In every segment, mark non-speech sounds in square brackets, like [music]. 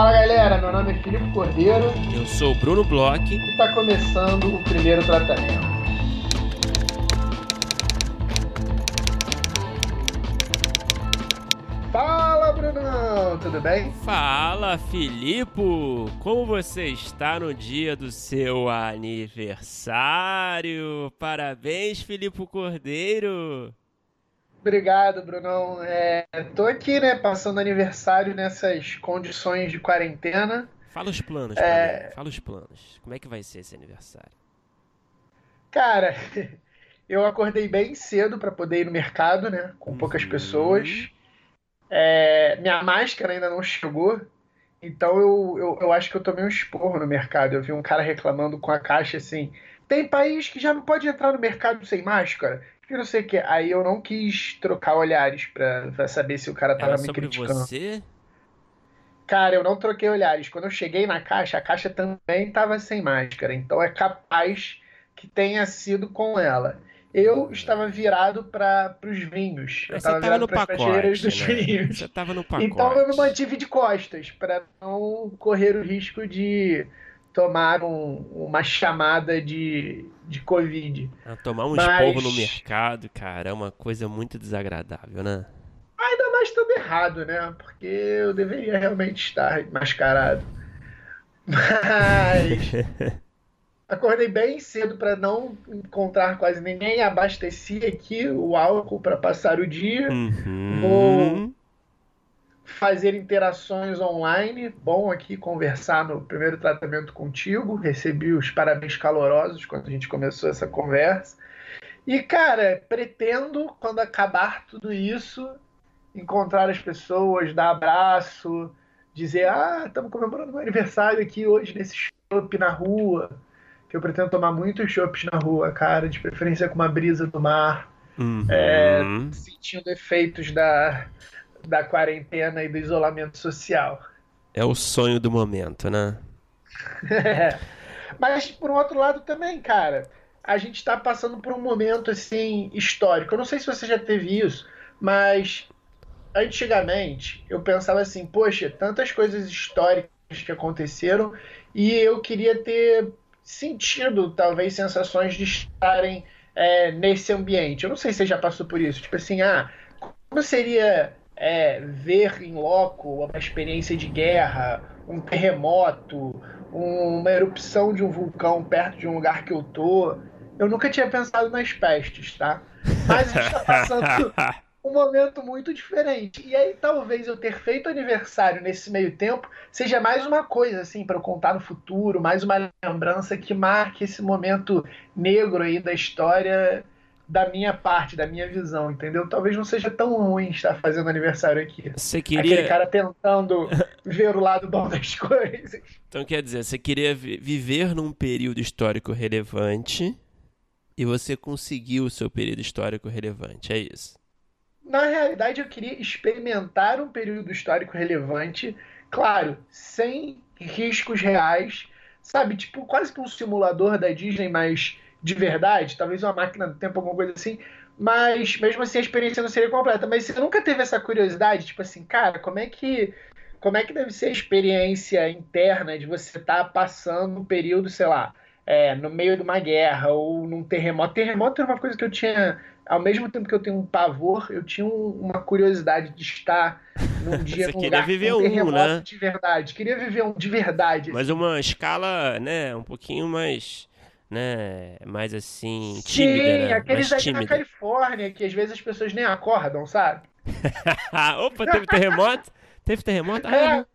Fala galera, meu nome é Filipe Cordeiro. Eu sou o Bruno Bloch. E está começando o primeiro tratamento. Fala Brunão, tudo bem? Fala Filipe, como você está no dia do seu aniversário? Parabéns, Filipe Cordeiro. Obrigado, Brunão. É, tô aqui, né, passando aniversário nessas condições de quarentena. Fala os planos, é... fala os planos. Como é que vai ser esse aniversário? Cara, [laughs] eu acordei bem cedo para poder ir no mercado, né, com poucas uhum. pessoas. É, minha máscara ainda não chegou, então eu, eu, eu acho que eu tomei um esporro no mercado. Eu vi um cara reclamando com a caixa assim: tem país que já não pode entrar no mercado sem máscara que não sei o que. Aí eu não quis trocar olhares pra, pra saber se o cara tava Era me criticando. Você? Cara, eu não troquei olhares. Quando eu cheguei na caixa, a caixa também tava sem máscara. Então é capaz que tenha sido com ela. Eu estava virado para os vinhos. Eu estava virado para as prateleira dos né? vinhos. Você estava no pacote. [laughs] Então eu me mantive de costas para não correr o risco de tomaram uma chamada de, de Covid. Ah, tomar um Mas... esporro no mercado, cara, é uma coisa muito desagradável, né? Ainda mais estando errado, né? Porque eu deveria realmente estar mascarado. Mas. [laughs] Acordei bem cedo para não encontrar quase ninguém. Abasteci aqui o álcool para passar o dia. Uhum. Vou fazer interações online. Bom aqui conversar no primeiro tratamento contigo. Recebi os parabéns calorosos quando a gente começou essa conversa. E, cara, pretendo, quando acabar tudo isso, encontrar as pessoas, dar abraço, dizer: Ah, estamos comemorando meu aniversário aqui hoje nesse shopping na rua. Que eu pretendo tomar muitos chopps na rua, cara, de preferência com uma brisa do mar. Uhum. É, sentindo efeitos da, da quarentena e do isolamento social. É o sonho do momento, né? [laughs] é. Mas, por um outro lado, também, cara, a gente está passando por um momento assim histórico. Eu não sei se você já teve isso, mas antigamente eu pensava assim: poxa, tantas coisas históricas que aconteceram e eu queria ter sentido, talvez, sensações de estarem é, nesse ambiente. Eu não sei se você já passou por isso. Tipo assim, ah, como seria é, ver em loco uma experiência de guerra, um terremoto, uma erupção de um vulcão perto de um lugar que eu tô. Eu nunca tinha pensado nas pestes, tá? Mas a gente tá passando [laughs] um momento muito diferente. E aí talvez eu ter feito aniversário nesse meio tempo seja mais uma coisa assim para eu contar no futuro, mais uma lembrança que marque esse momento negro aí da história da minha parte, da minha visão, entendeu? Talvez não seja tão ruim estar fazendo aniversário aqui. Você queria... Aquele cara tentando ver o lado bom das [laughs] coisas. Então quer dizer, você queria viver num período histórico relevante e você conseguiu o seu período histórico relevante, é isso? Na realidade, eu queria experimentar um período histórico relevante, claro, sem riscos reais, sabe? Tipo, quase que um simulador da Disney, mas de verdade, talvez uma máquina do tempo, alguma coisa assim, mas mesmo assim a experiência não seria completa. Mas você nunca teve essa curiosidade, tipo assim, cara, como é que como é que deve ser a experiência interna de você estar tá passando um período, sei lá, é, no meio de uma guerra ou num terremoto? Terremoto era uma coisa que eu tinha, ao mesmo tempo que eu tenho um pavor, eu tinha um, uma curiosidade de estar num [laughs] dia Você num queria viver um um, né? de verdade. Queria viver um de verdade. Mas assim. uma escala, né, um pouquinho mais né, mais assim, tímida, Sim, né? aqueles mais tímida. na Califórnia, que às vezes as pessoas nem acordam, sabe? [laughs] Opa, teve terremoto? teve terremoto? Ah, é.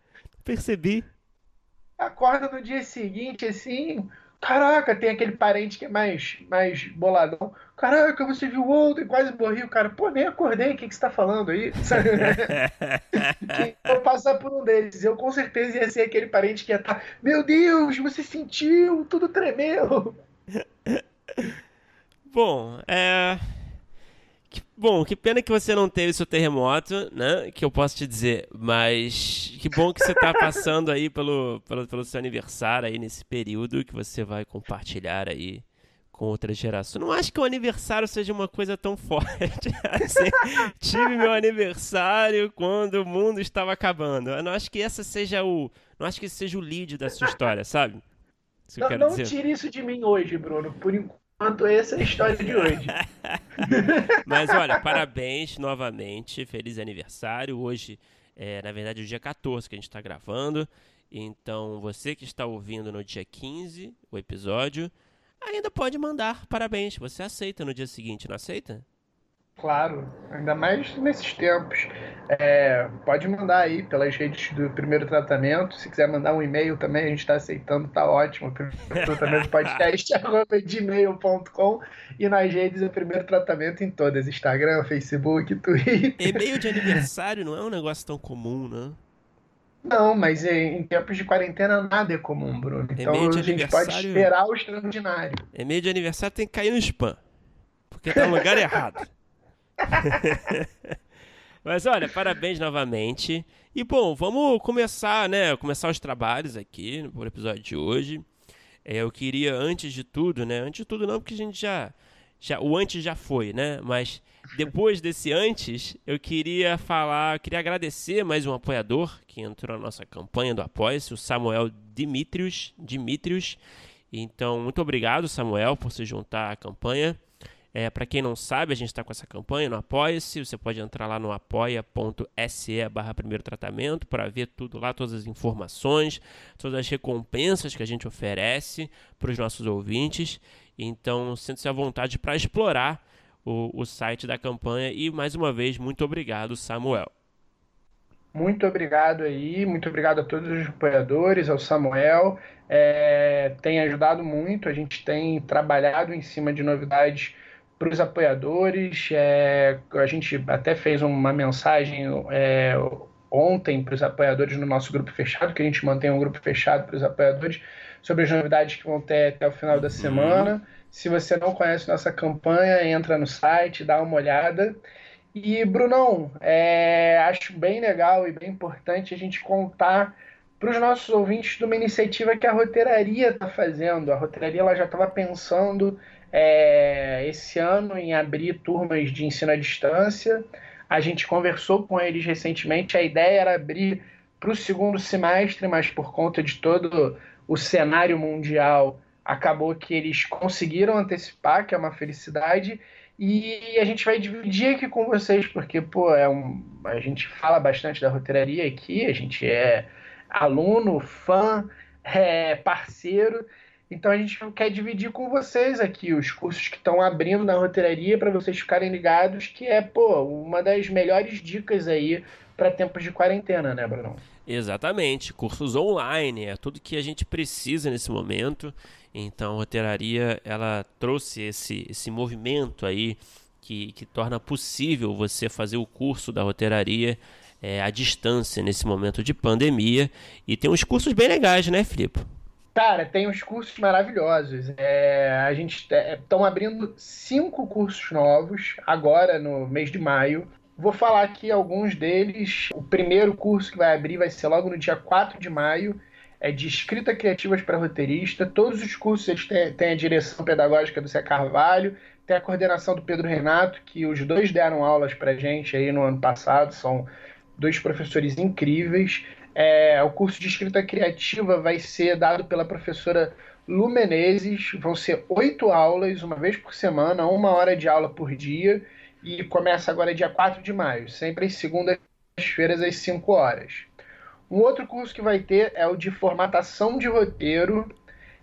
percebi. Acorda no dia seguinte, assim, caraca, tem aquele parente que é mais, mais boladão. Caraca, você viu ontem, quase morri. O cara, pô, nem acordei, o que, que você tá falando aí? [laughs] eu passar por um deles, eu com certeza ia ser aquele parente que ia estar, tá, meu Deus, você sentiu, tudo tremeu. Bom, é. Bom, que pena que você não teve seu terremoto, né? Que eu posso te dizer. Mas que bom que você está [laughs] passando aí pelo, pelo, pelo seu aniversário aí nesse período que você vai compartilhar aí com outras gerações. Não acho que o aniversário seja uma coisa tão [laughs] forte. assim, tive meu aniversário quando o mundo estava acabando. Eu não acho que essa seja o, não acho que esse seja o lead da sua história, sabe? Isso não, não tire isso de mim hoje, Bruno. Por enquanto, essa é a história de hoje. [laughs] Mas olha, parabéns novamente, feliz aniversário. Hoje é, na verdade, o dia 14 que a gente está gravando. Então, você que está ouvindo no dia 15 o episódio, ainda pode mandar parabéns. Você aceita no dia seguinte, não aceita? Claro, ainda mais nesses tempos. É, pode mandar aí pelas redes do primeiro tratamento. Se quiser mandar um e-mail também, a gente está aceitando, tá ótimo. [laughs] Tratamento podcast [laughs] gmail.com e nas redes o primeiro tratamento em todas: Instagram, Facebook, Twitter. E-mail de [laughs] aniversário não é um negócio tão comum, né? Não, mas em tempos de quarentena nada é comum, Bruno. Então a gente pode esperar o extraordinário. E-mail de aniversário tem que cair no spam. Porque tá no lugar errado. [laughs] Mas olha, parabéns novamente. E bom, vamos começar, né? Começar os trabalhos aqui no episódio de hoje. É, eu queria, antes de tudo, né? Antes de tudo não, porque a gente já, já. O antes já foi, né? Mas depois desse antes, eu queria falar, queria agradecer mais um apoiador que entrou na nossa campanha do Apoia-se, o Samuel Dimitrios. Dimitrios. Então, muito obrigado, Samuel, por se juntar à campanha. É, para quem não sabe, a gente está com essa campanha no Apoia-se. Você pode entrar lá no apoia.se barra primeiro tratamento para ver tudo lá, todas as informações, todas as recompensas que a gente oferece para os nossos ouvintes. Então, sinta-se à vontade para explorar o, o site da campanha. E, mais uma vez, muito obrigado, Samuel. Muito obrigado aí, muito obrigado a todos os apoiadores, ao Samuel. É, tem ajudado muito, a gente tem trabalhado em cima de novidades para os apoiadores. É, a gente até fez uma mensagem é, ontem para os apoiadores no nosso grupo fechado, que a gente mantém um grupo fechado para os apoiadores, sobre as novidades que vão ter até o final da uhum. semana. Se você não conhece nossa campanha, entra no site, dá uma olhada. E, Brunão, é, acho bem legal e bem importante a gente contar para os nossos ouvintes de uma iniciativa que a roteiraria está fazendo. A roteiraria ela já estava pensando é, esse ano em abrir turmas de ensino à distância. A gente conversou com eles recentemente. A ideia era abrir para o segundo semestre, mas por conta de todo o cenário mundial, acabou que eles conseguiram antecipar, que é uma felicidade. E a gente vai dividir aqui com vocês, porque pô, é um, a gente fala bastante da roteiraria aqui, a gente é aluno, fã, é parceiro. Então a gente quer dividir com vocês aqui os cursos que estão abrindo na roteiraria para vocês ficarem ligados, que é, pô, uma das melhores dicas aí para tempos de quarentena, né, Bruno? Exatamente, cursos online, é tudo que a gente precisa nesse momento. Então a roteiraria, ela trouxe esse, esse movimento aí que, que torna possível você fazer o curso da roteiraria é, à distância nesse momento de pandemia. E tem uns cursos bem legais, né, Filipe? Cara, tem uns cursos maravilhosos. É, a gente estão abrindo cinco cursos novos agora no mês de maio. Vou falar aqui alguns deles. O primeiro curso que vai abrir vai ser logo no dia 4 de maio. É de escrita criativas para roteirista. Todos os cursos eles têm, têm a direção pedagógica do Zé Carvalho, tem a coordenação do Pedro Renato, que os dois deram aulas para gente aí no ano passado. São dois professores incríveis. É, o curso de escrita criativa vai ser dado pela professora Lu Menezes. Vão ser oito aulas, uma vez por semana, uma hora de aula por dia. E começa agora dia 4 de maio, sempre às segundas-feiras, às 5 horas. Um outro curso que vai ter é o de formatação de roteiro,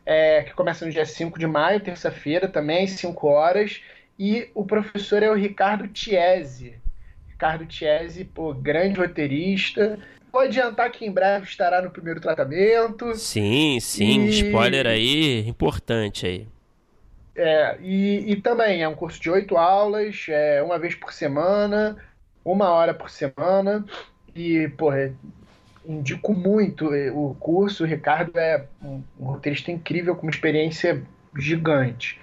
é, que começa no dia 5 de maio, terça-feira, também às 5 horas. E o professor é o Ricardo Tiese. Ricardo Tiese, pô, grande roteirista, Vou adiantar que em breve estará no primeiro tratamento. Sim, sim, e... spoiler aí, importante aí. É, e, e também é um curso de oito aulas, é, uma vez por semana, uma hora por semana. E, porra, indico muito o curso. O Ricardo é um, um roteirista incrível, com uma experiência gigante.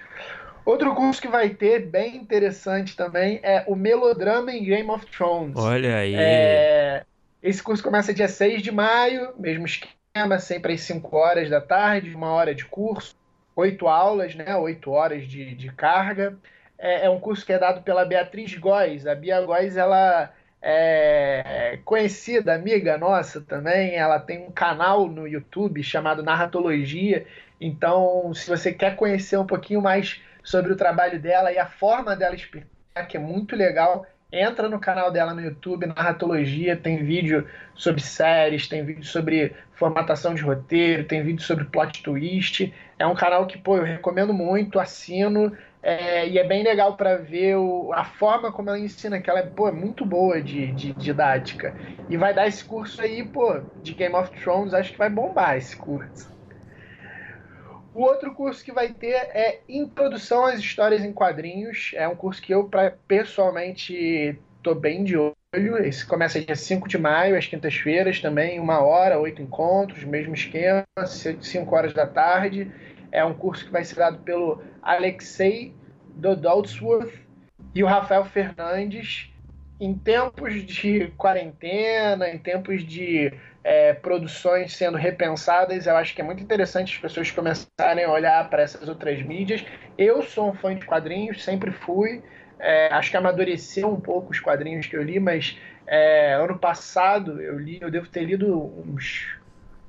Outro curso que vai ter, bem interessante também, é o Melodrama em Game of Thrones. Olha aí. É, esse curso começa dia 6 de maio, mesmo esquema, sempre às 5 horas da tarde, uma hora de curso. oito aulas, né? Oito horas de, de carga. É, é, um curso que é dado pela Beatriz Góes. A Bia Góes, ela é conhecida, amiga nossa também. Ela tem um canal no YouTube chamado Narratologia. Então, se você quer conhecer um pouquinho mais sobre o trabalho dela e a forma dela explicar, que é muito legal, entra no canal dela no YouTube, Narratologia, tem vídeo sobre séries, tem vídeo sobre formatação de roteiro, tem vídeo sobre plot twist. É um canal que, pô, eu recomendo muito, assino, é, e é bem legal para ver o, a forma como ela ensina, que ela é, pô, muito boa de, de didática. E vai dar esse curso aí, pô, de Game of Thrones, acho que vai bombar esse curso. O outro curso que vai ter é Introdução às Histórias em Quadrinhos. É um curso que eu, pra, pessoalmente, tô bem de olho. Esse começa dia 5 de maio, às quintas-feiras também, uma hora, oito encontros, mesmo esquema, 5 horas da tarde. É um curso que vai ser dado pelo Alexei Dodolsworth e o Rafael Fernandes. Em tempos de quarentena, em tempos de é, produções sendo repensadas. Eu acho que é muito interessante as pessoas começarem a olhar para essas outras mídias. Eu sou um fã de quadrinhos, sempre fui. É, acho que amadureceu um pouco os quadrinhos que eu li, mas é, ano passado eu li, eu devo ter lido uns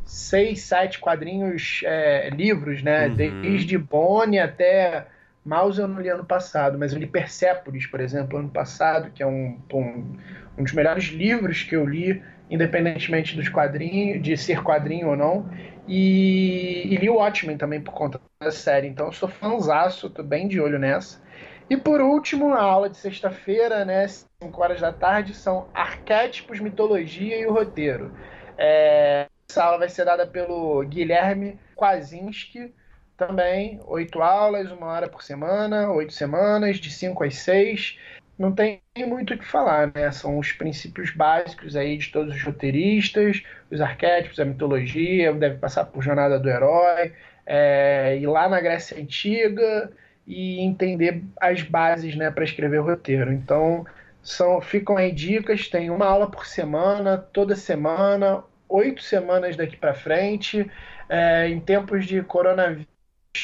seis, sete quadrinhos, é, livros, né? Uhum. Desde Bonnie até Mouse eu não li ano passado, mas eu li Persepolis, por exemplo, ano passado, que é um, um, um dos melhores livros que eu li independentemente dos quadrinhos, de ser quadrinho ou não. E, e li o Watchmen também por conta da série. Então eu sou fãzaço, tô bem de olho nessa. E por último, a aula de sexta-feira, né, 5 horas da tarde, são arquétipos, mitologia e o roteiro. É, essa aula vai ser dada pelo Guilherme Kwasinski, também, oito aulas, uma hora por semana, oito semanas, de 5 às 6 não tem muito o que falar, né? São os princípios básicos aí de todos os roteiristas, os arquétipos, a mitologia, deve passar por Jornada do Herói, é, ir lá na Grécia Antiga e entender as bases, né, para escrever o roteiro. Então, são, ficam aí dicas, tem uma aula por semana, toda semana, oito semanas daqui para frente. É, em tempos de coronavírus,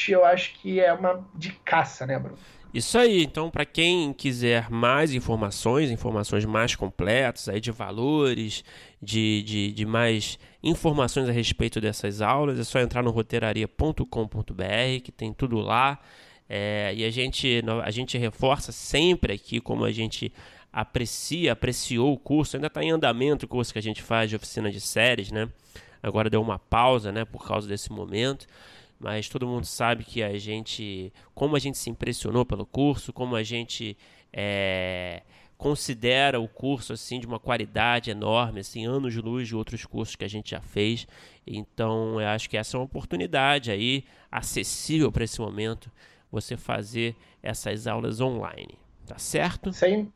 eu acho que é uma de caça, né, Bruno? Isso aí, então para quem quiser mais informações, informações mais completas aí de valores, de, de, de, mais informações a respeito dessas aulas, é só entrar no roteiraria.com.br que tem tudo lá. É, e a gente, a gente reforça sempre aqui como a gente aprecia, apreciou o curso, ainda está em andamento o curso que a gente faz de oficina de séries, né? Agora deu uma pausa, né, por causa desse momento mas todo mundo sabe que a gente, como a gente se impressionou pelo curso, como a gente é, considera o curso assim de uma qualidade enorme, assim anos luz de outros cursos que a gente já fez. Então, eu acho que essa é uma oportunidade aí acessível para esse momento você fazer essas aulas online, tá certo? Sim.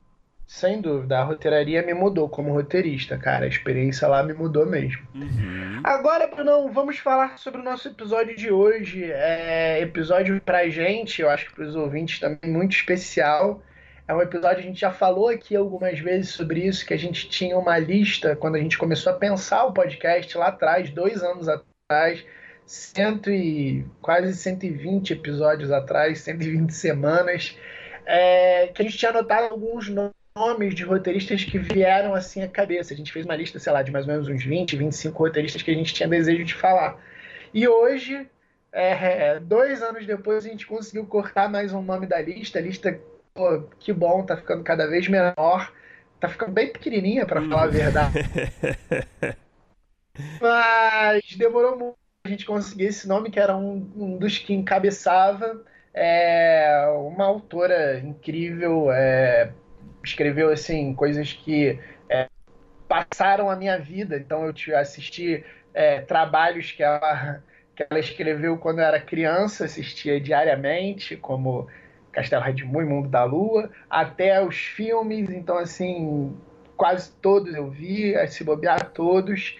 Sem dúvida, a roteiraria me mudou como roteirista, cara. A experiência lá me mudou mesmo. Uhum. Agora, Brunão, vamos falar sobre o nosso episódio de hoje. É episódio pra gente, eu acho que pros ouvintes também muito especial. É um episódio, a gente já falou aqui algumas vezes sobre isso, que a gente tinha uma lista quando a gente começou a pensar o podcast lá atrás, dois anos atrás, cento e, quase 120 episódios atrás, 120 semanas, é, que a gente tinha anotado alguns nomes nomes de roteiristas que vieram assim à cabeça. A gente fez uma lista, sei lá, de mais ou menos uns 20, 25 roteiristas que a gente tinha desejo de falar. E hoje, é, dois anos depois, a gente conseguiu cortar mais um nome da lista. A lista, pô, que bom, tá ficando cada vez menor. Tá ficando bem pequenininha, para falar a verdade. [laughs] Mas demorou muito a gente conseguir esse nome, que era um, um dos que encabeçava. É uma autora incrível, é, escreveu assim coisas que é, passaram a minha vida. Então eu assisti é, trabalhos que ela, que ela escreveu quando eu era criança, assistia diariamente, como Castelo Redmond e Mundo da Lua, até os filmes. Então assim quase todos eu vi, se bobear todos.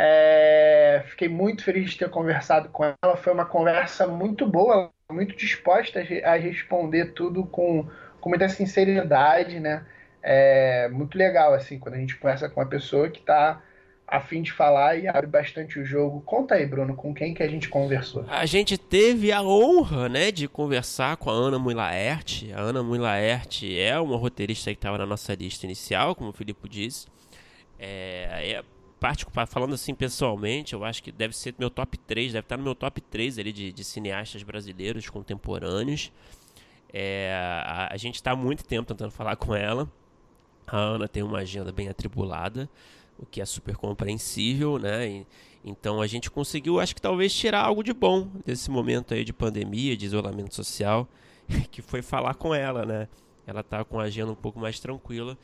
É, fiquei muito feliz de ter conversado com ela. Foi uma conversa muito boa, muito disposta a responder tudo com com muita sinceridade, né? É muito legal, assim, quando a gente conversa com uma pessoa que está a fim de falar e abre bastante o jogo. Conta aí, Bruno, com quem que a gente conversou? A gente teve a honra, né, de conversar com a Ana Mulaert. A Ana Mulaert é uma roteirista que estava na nossa lista inicial, como o Filipe disse. É, é falando assim pessoalmente, eu acho que deve ser meu top 3, deve estar no meu top 3 ali de, de cineastas brasileiros contemporâneos. É, a, a, gente está há muito tempo tentando falar com ela. A Ana tem uma agenda bem atribulada o que é super compreensível, né? E, então a gente conseguiu, acho que talvez tirar algo de bom desse momento aí de pandemia, de isolamento social, [laughs] que foi falar com ela, né? Ela tá com a agenda um pouco mais tranquila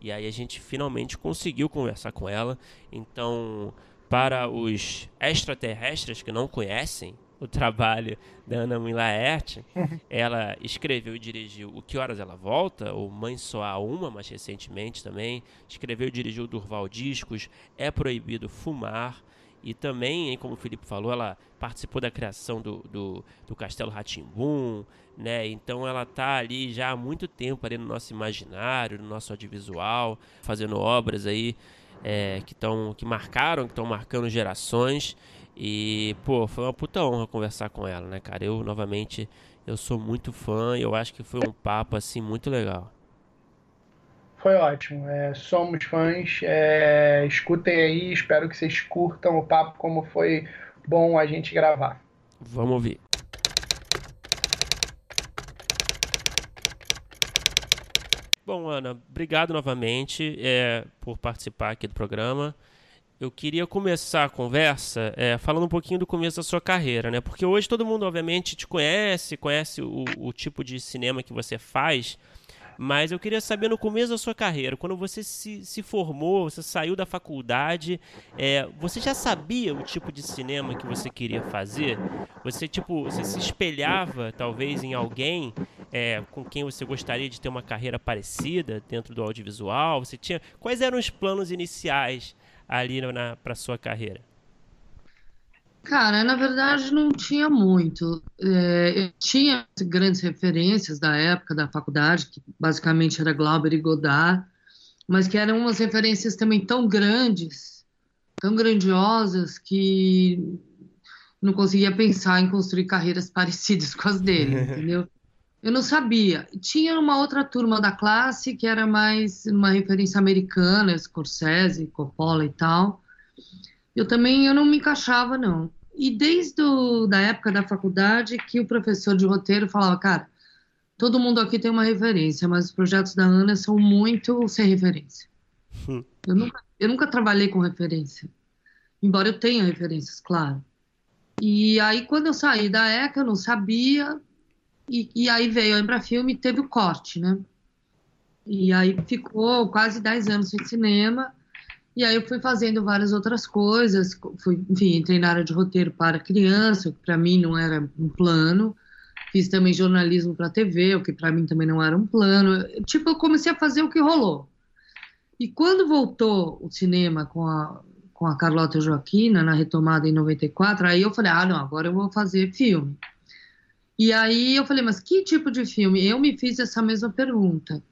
e aí a gente finalmente conseguiu conversar com ela. Então, para os extraterrestres que não conhecem o trabalho da Ana Milaert. ela escreveu e dirigiu O Que Horas Ela Volta, ou Mãe Só Há Uma, mais recentemente também. Escreveu e dirigiu Durval Discos, É Proibido Fumar. E também, como o Felipe falou, ela participou da criação do, do, do Castelo Ratimbum, né? Então ela está ali já há muito tempo ali no nosso imaginário, no nosso audiovisual, fazendo obras aí é, que, tão, que marcaram, que estão marcando gerações. E, pô, foi uma puta honra conversar com ela, né, cara? Eu, novamente, eu sou muito fã e eu acho que foi um papo, assim, muito legal. Foi ótimo. É, somos fãs. É, escutem aí, espero que vocês curtam o papo, como foi bom a gente gravar. Vamos ouvir. Bom, Ana, obrigado novamente é, por participar aqui do programa eu queria começar a conversa é, falando um pouquinho do começo da sua carreira, né? Porque hoje todo mundo, obviamente, te conhece, conhece o, o, tipo de cinema que você faz, mas eu queria saber no começo da sua carreira, quando você se, se formou, você saiu da faculdade, é, você já sabia o tipo de cinema que você queria fazer? Você, tipo, você se espelhava, talvez, em alguém é, com quem você gostaria de ter uma carreira parecida dentro do audiovisual? Você tinha... Quais eram os planos iniciais ali para sua carreira? Cara, na verdade não tinha muito. É, eu tinha grandes referências da época da faculdade, que basicamente era Glauber e Godard, mas que eram umas referências também tão grandes, tão grandiosas, que não conseguia pensar em construir carreiras [laughs] parecidas com as dele, [laughs] entendeu? Eu não sabia. Tinha uma outra turma da classe que era mais uma referência americana, Scorsese, Coppola e tal. Eu também eu não me encaixava não. E desde a da época da faculdade que o professor de roteiro falava, cara, todo mundo aqui tem uma referência, mas os projetos da Ana são muito sem referência. Hum. Eu nunca, eu nunca trabalhei com referência, embora eu tenha referências, claro. E aí quando eu saí da ECA, eu não sabia, e, e aí veio a Embrafilme e teve o corte, né? E aí ficou quase 10 anos sem cinema. E aí eu fui fazendo várias outras coisas. Fui, enfim, entrei na área de roteiro para criança, que para mim não era um plano. Fiz também jornalismo para TV, o que para mim também não era um plano. Tipo, eu comecei a fazer o que rolou. E quando voltou o cinema com a, com a Carlota Joaquina, na retomada em 94, aí eu falei, ah, não, agora eu vou fazer filme. E aí eu falei, mas que tipo de filme? Eu me fiz essa mesma pergunta.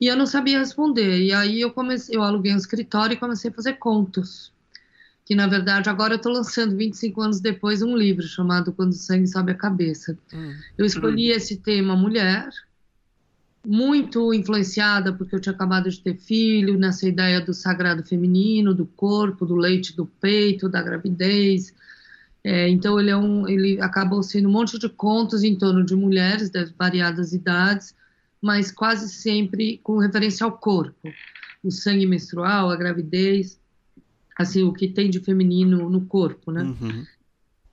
E eu não sabia responder. E aí eu comecei, eu aluguei um escritório e comecei a fazer contos. Que na verdade agora eu estou lançando 25 anos depois um livro chamado Quando o Sangue Sobe a Cabeça. Hum. Eu escolhi hum. esse tema mulher, muito influenciada porque eu tinha acabado de ter filho, nessa ideia do sagrado feminino, do corpo, do leite do peito, da gravidez, é, então ele é um, ele acabou sendo um monte de contos em torno de mulheres de variadas idades, mas quase sempre com referência ao corpo, o sangue menstrual, a gravidez, assim o que tem de feminino no corpo, né? Uhum.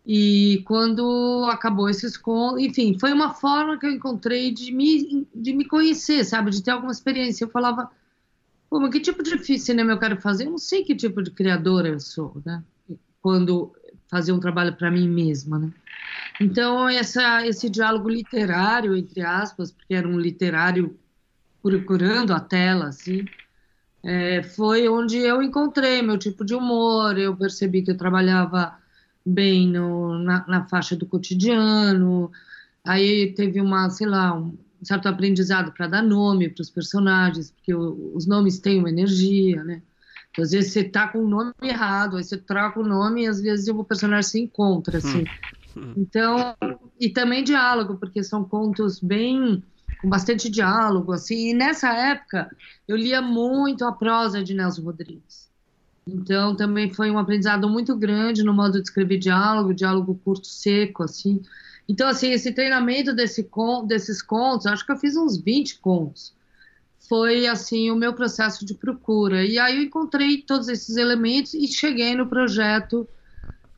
E quando acabou esses contos, enfim, foi uma forma que eu encontrei de me, de me conhecer, sabe, de ter alguma experiência. Eu falava, Pô, mas que tipo de cinema eu quero fazer? Eu não sei que tipo de criadora eu sou, né? Quando fazer um trabalho para mim mesma, né? Então, essa, esse diálogo literário, entre aspas, porque era um literário procurando a tela, assim, é, foi onde eu encontrei meu tipo de humor, eu percebi que eu trabalhava bem no, na, na faixa do cotidiano, aí teve uma, sei lá, um certo aprendizado para dar nome para os personagens, porque o, os nomes têm uma energia, né? Às vezes você tá com o nome errado, aí você troca o nome e às vezes o personagem se encontra, assim. Hum. Então, e também diálogo, porque são contos bem com bastante diálogo, assim. E nessa época eu lia muito a prosa de Nelson Rodrigues. Então também foi um aprendizado muito grande no modo de escrever diálogo, diálogo curto, seco, assim. Então assim, esse treinamento desse desses contos, acho que eu fiz uns 20 contos. Foi assim o meu processo de procura. E aí eu encontrei todos esses elementos e cheguei no projeto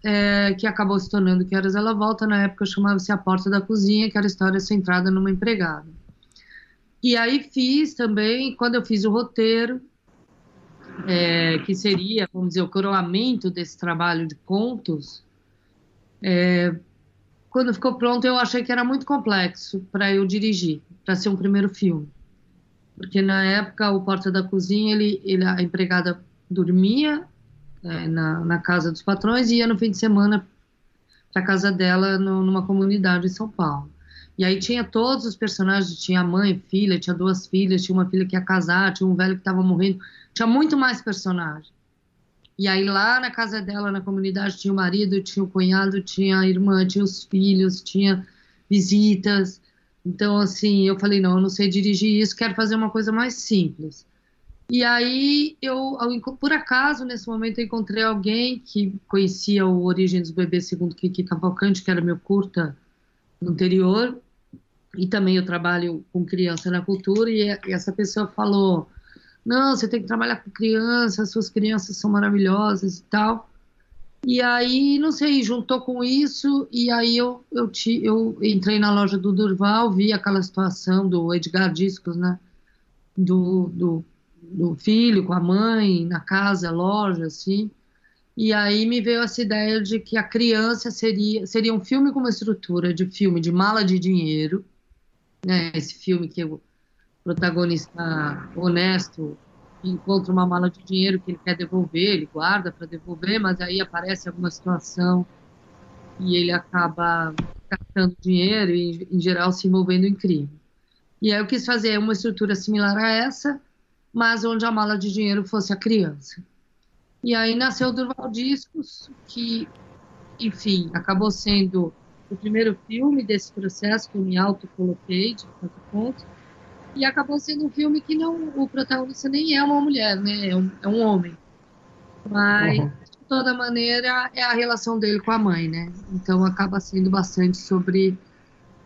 é, que acabou se tornando Que Horas Ela Volta, na época chamava-se A Porta da Cozinha, que era a história centrada numa empregada. E aí fiz também, quando eu fiz o roteiro, é, que seria, vamos dizer, o coroamento desse trabalho de contos, é, quando ficou pronto eu achei que era muito complexo para eu dirigir, para ser um primeiro filme. Porque na época o Porta da Cozinha, ele, ele a empregada dormia é, na, na, casa dos patrões e ia no fim de semana para casa dela no, numa comunidade em São Paulo. E aí tinha todos os personagens, tinha mãe, filha, tinha duas filhas, tinha uma filha que ia casar, tinha um velho que estava morrendo, tinha muito mais personagens. E aí lá na casa dela, na comunidade, tinha o marido, tinha o cunhado, tinha a irmã, tinha os filhos, tinha visitas. Então, assim, eu falei, não, eu não sei dirigir isso, quero fazer uma coisa mais simples. E aí, eu, por acaso, nesse momento, eu encontrei alguém que conhecia o Origem dos Bebês segundo Kiki Cavalcante, que era meu curta anterior, e também eu trabalho com criança na cultura, e, essa pessoa falou, não, você tem que trabalhar com crianças, suas crianças são maravilhosas e tal. E aí, não sei, juntou com isso, e aí eu, eu, te, eu entrei na loja do Durval, vi aquela situação do Edgar Discos, né? Do, do, do filho com a mãe, na casa, loja, assim. E aí me veio essa ideia de que a criança seria seria um filme com uma estrutura de filme de mala de dinheiro, né? Esse filme que o protagonista honesto encontra uma mala de dinheiro que ele quer devolver, ele guarda para devolver, mas aí aparece alguma situação e ele acaba gastando dinheiro e, em geral, se envolvendo em crime. E aí eu quis fazer uma estrutura similar a essa, mas onde a mala de dinheiro fosse a criança. E aí nasceu o Durval Discos, que, enfim, acabou sendo o primeiro filme desse processo que eu me autocoloquei, de fazer conta, e acabou sendo um filme que não, o protagonista nem é uma mulher, né? É um, é um homem. Mas, uhum. de toda maneira, é a relação dele com a mãe, né? Então acaba sendo bastante sobre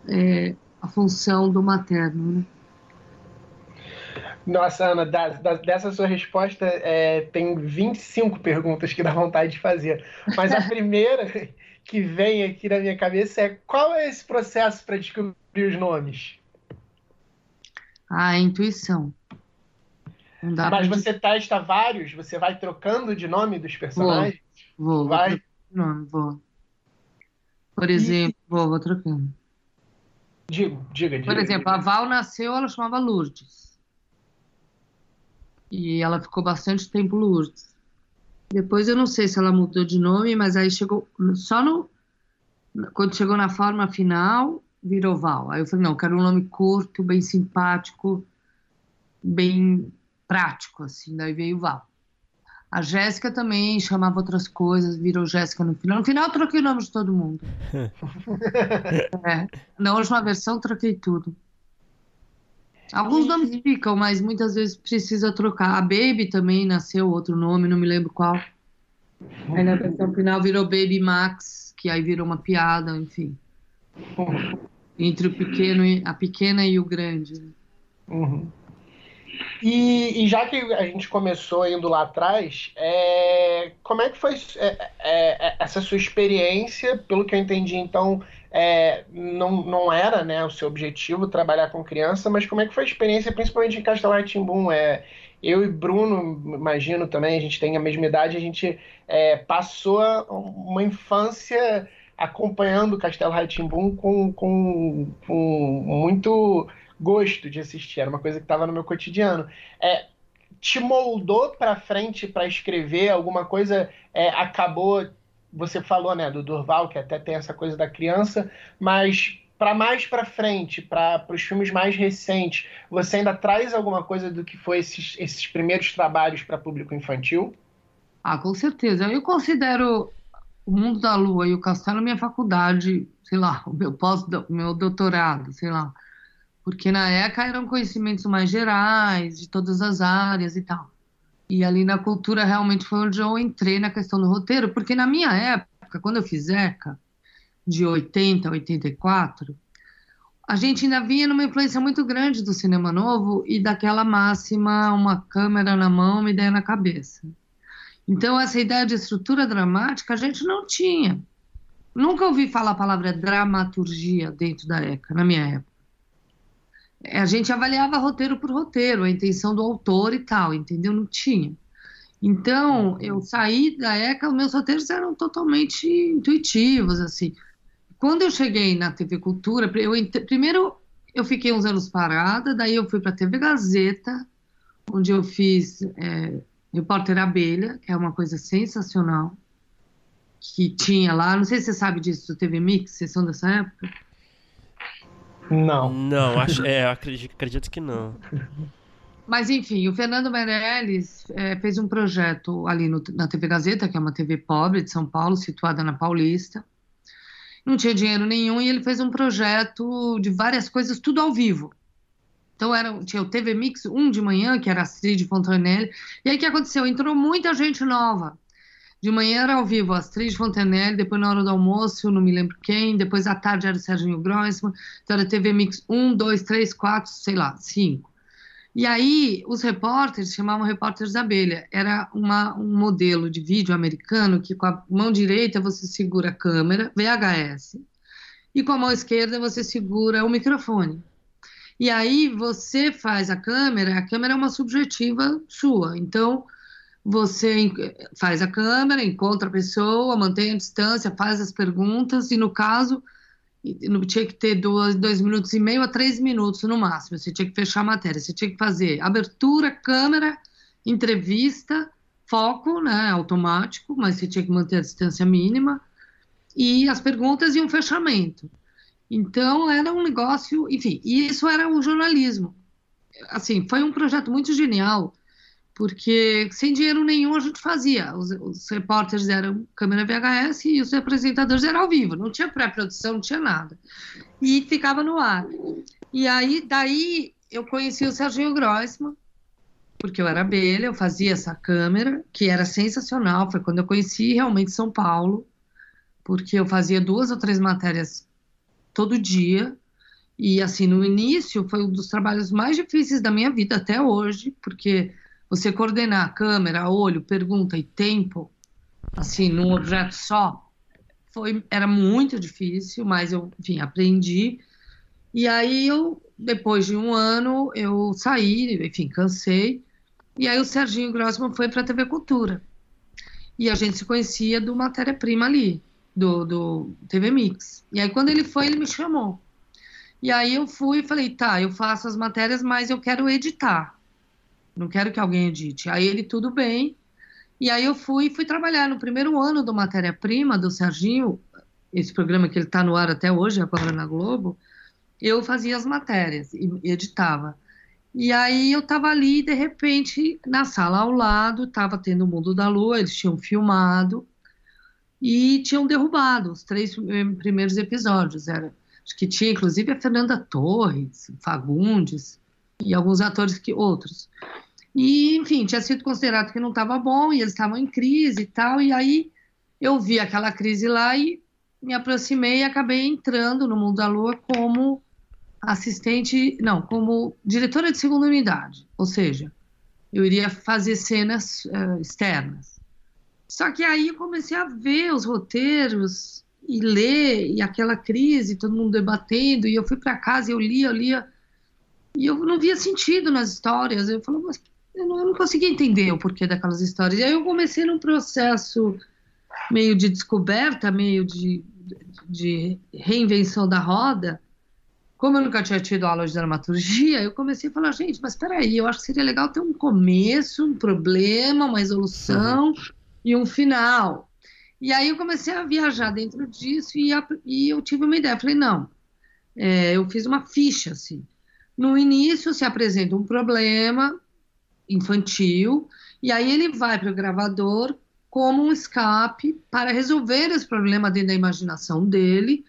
é, a função do materno, né? Nossa, Ana, da, da, dessa sua resposta é, tem 25 perguntas que dá vontade de fazer. Mas a [laughs] primeira que vem aqui na minha cabeça é qual é esse processo para descobrir os nomes? A intuição. Mas você testa vários? Você vai trocando de nome dos personagens? Vou, vou. Vai? Vou, vou. Por exemplo, e... vou, vou trocando. Digo, diga, diga. Por exemplo, diga. a Val nasceu, ela chamava Lourdes. E ela ficou bastante tempo Lourdes. Depois eu não sei se ela mudou de nome, mas aí chegou só no quando chegou na forma final, virou Val. Aí eu falei, não, quero um nome curto, bem simpático, bem prático, assim. Daí veio Val. A Jéssica também chamava outras coisas, virou Jéssica no final. No final eu troquei o nome de todo mundo. [laughs] é. Na última versão troquei tudo. Alguns e... nomes ficam, mas muitas vezes precisa trocar. A Baby também nasceu outro nome, não me lembro qual. Aí na versão final virou Baby Max, que aí virou uma piada, enfim. Entre o pequeno e, a pequena e o grande. Uhum. E, e, já que a gente começou indo lá atrás, é, como é que foi é, é, é essa sua experiência? Pelo que eu entendi, então, é, não, não era né, o seu objetivo trabalhar com criança, mas como é que foi a experiência, principalmente em Castelo Timbum? É, eu e Bruno, imagino também, a gente tem a mesma idade, a gente é, passou uma infância acompanhando Castelo Ratimbum com, com, com muito gosto de assistir, era uma coisa que estava no meu cotidiano. É, te moldou para frente para escrever alguma coisa? É, acabou você falou, né, do Durval, que até tem essa coisa da criança, mas para mais para frente, para os filmes mais recentes, você ainda traz alguma coisa do que foi esses, esses primeiros trabalhos para público infantil? Ah, com certeza. Eu considero o Mundo da Lua e o Castelo minha faculdade, sei lá, o meu pós, meu doutorado, sei lá. Porque na ECA eram conhecimentos mais gerais, de todas as áreas e tal. E ali na cultura realmente foi onde eu entrei na questão do roteiro, porque na minha época, quando eu fiz ECA, de 80 a 84, a gente ainda vinha numa influência muito grande do cinema novo e daquela máxima, uma câmera na mão, uma ideia na cabeça. Então, essa ideia de estrutura dramática a gente não tinha. Nunca ouvi falar a palavra dramaturgia dentro da ECA, na minha época. A gente avaliava roteiro por roteiro, a intenção do autor e tal, entendeu? Não tinha. Então, eu saí da ECA, meus roteiros eram totalmente intuitivos, assim. Quando eu cheguei na TV Cultura, eu primeiro eu fiquei uns anos parada, daí eu fui para a TV Gazeta, onde eu fiz é, Repórter Abelha, que é uma coisa sensacional, que tinha lá, não sei se você sabe disso, TV Mix, vocês são dessa época? Não. Não, acho, é, acredito, acredito que não. Mas, enfim, o Fernando Meirelles é, fez um projeto ali no, na TV Gazeta, que é uma TV pobre de São Paulo, situada na Paulista, não tinha dinheiro nenhum e ele fez um projeto de várias coisas, tudo ao vivo. Então era, tinha o TV Mix 1 de manhã, que era Astrid Fontanelli. E aí o que aconteceu? Entrou muita gente nova. De manhã era ao vivo Astrid Fontanelli, depois na hora do almoço, não me lembro quem, depois à tarde era o Serginho Grossman, então era TV Mix 1, 2, 3, 4, sei lá, 5. E aí, os repórteres chamavam repórteres abelha. Era uma, um modelo de vídeo americano que com a mão direita você segura a câmera, VHS, e com a mão esquerda você segura o microfone. E aí você faz a câmera, a câmera é uma subjetiva sua. Então, você faz a câmera, encontra a pessoa, mantém a distância, faz as perguntas, e no caso tinha que ter dois, dois minutos e meio a três minutos no máximo. Você tinha que fechar a matéria, você tinha que fazer abertura, câmera, entrevista, foco, né, automático, mas você tinha que manter a distância mínima, e as perguntas e um fechamento. Então era um negócio, enfim, e isso era um jornalismo. Assim, foi um projeto muito genial, porque sem dinheiro nenhum a gente fazia. Os, os repórteres eram câmera VHS e os apresentadores eram ao vivo, não tinha pré-produção, não tinha nada. E ficava no ar. E aí, daí, eu conheci o Serginho Grossman, porque eu era abelha, eu fazia essa câmera, que era sensacional. Foi quando eu conheci realmente São Paulo, porque eu fazia duas ou três matérias todo dia. E assim, no início foi um dos trabalhos mais difíceis da minha vida até hoje, porque você coordenar câmera, olho, pergunta e tempo, assim, num objeto só, foi, era muito difícil, mas eu, enfim, aprendi. E aí eu, depois de um ano, eu saí, enfim, cansei. E aí o Serginho Grossman foi para a TV Cultura. E a gente se conhecia do matéria-prima ali, do, do TV Mix. E aí quando ele foi, ele me chamou. E aí eu fui e falei, tá, eu faço as matérias, mas eu quero editar não quero que alguém edite. Aí ele, tudo bem. E aí eu fui fui trabalhar no primeiro ano do Matéria-Prima, do Serginho, esse programa que ele está no ar até hoje, agora na Globo, eu fazia as matérias e editava. E aí eu estava ali, de repente, na sala ao lado, estava tendo o Mundo da Lua, eles tinham filmado e tinham derrubado os três primeiros episódios. Era, acho que tinha, inclusive, a Fernanda Torres, Fagundes e alguns atores que outros. E, enfim, tinha sido considerado que não estava bom e eles estavam em crise e tal. E aí eu vi aquela crise lá e me aproximei e acabei entrando no Mundo da Lua como assistente, não, como diretora de segunda unidade. Ou seja, eu iria fazer cenas uh, externas. Só que aí eu comecei a ver os roteiros e ler, e aquela crise, todo mundo debatendo, e eu fui para casa e eu lia, eu lia, e eu não via sentido nas histórias. Eu falei, mas eu não, eu não conseguia entender o porquê daquelas histórias. E aí eu comecei num processo meio de descoberta, meio de, de reinvenção da roda. Como eu nunca tinha tido aula de dramaturgia, eu comecei a falar, gente, mas espera aí, eu acho que seria legal ter um começo, um problema, uma resolução uhum. E um final. E aí eu comecei a viajar dentro disso e, a, e eu tive uma ideia. falei, não, é, eu fiz uma ficha, assim. No início se apresenta um problema infantil, e aí ele vai para o gravador como um escape para resolver esse problema dentro da imaginação dele,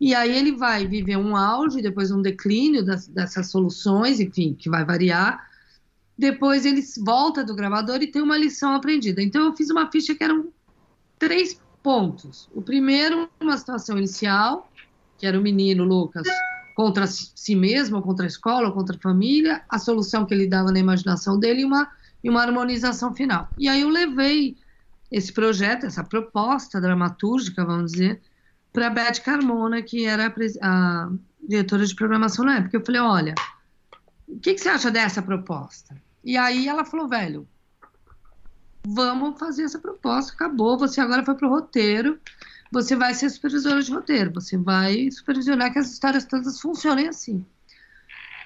e aí ele vai viver um auge, depois um declínio das, dessas soluções, enfim, que vai variar. Depois ele volta do gravador e tem uma lição aprendida. Então eu fiz uma ficha que eram três pontos. O primeiro, uma situação inicial, que era o menino Lucas contra si mesmo, contra a escola, contra a família, a solução que ele dava na imaginação dele e uma, e uma harmonização final. E aí eu levei esse projeto, essa proposta dramatúrgica, vamos dizer, para a Beth Carmona, que era a, a, diretora de programação na época. Eu falei, olha, o que, que você acha dessa proposta? E aí ela falou, velho, vamos fazer essa proposta, acabou, você agora foi para o roteiro, você vai ser supervisora de roteiro, você vai supervisionar que as histórias todas funcionem assim.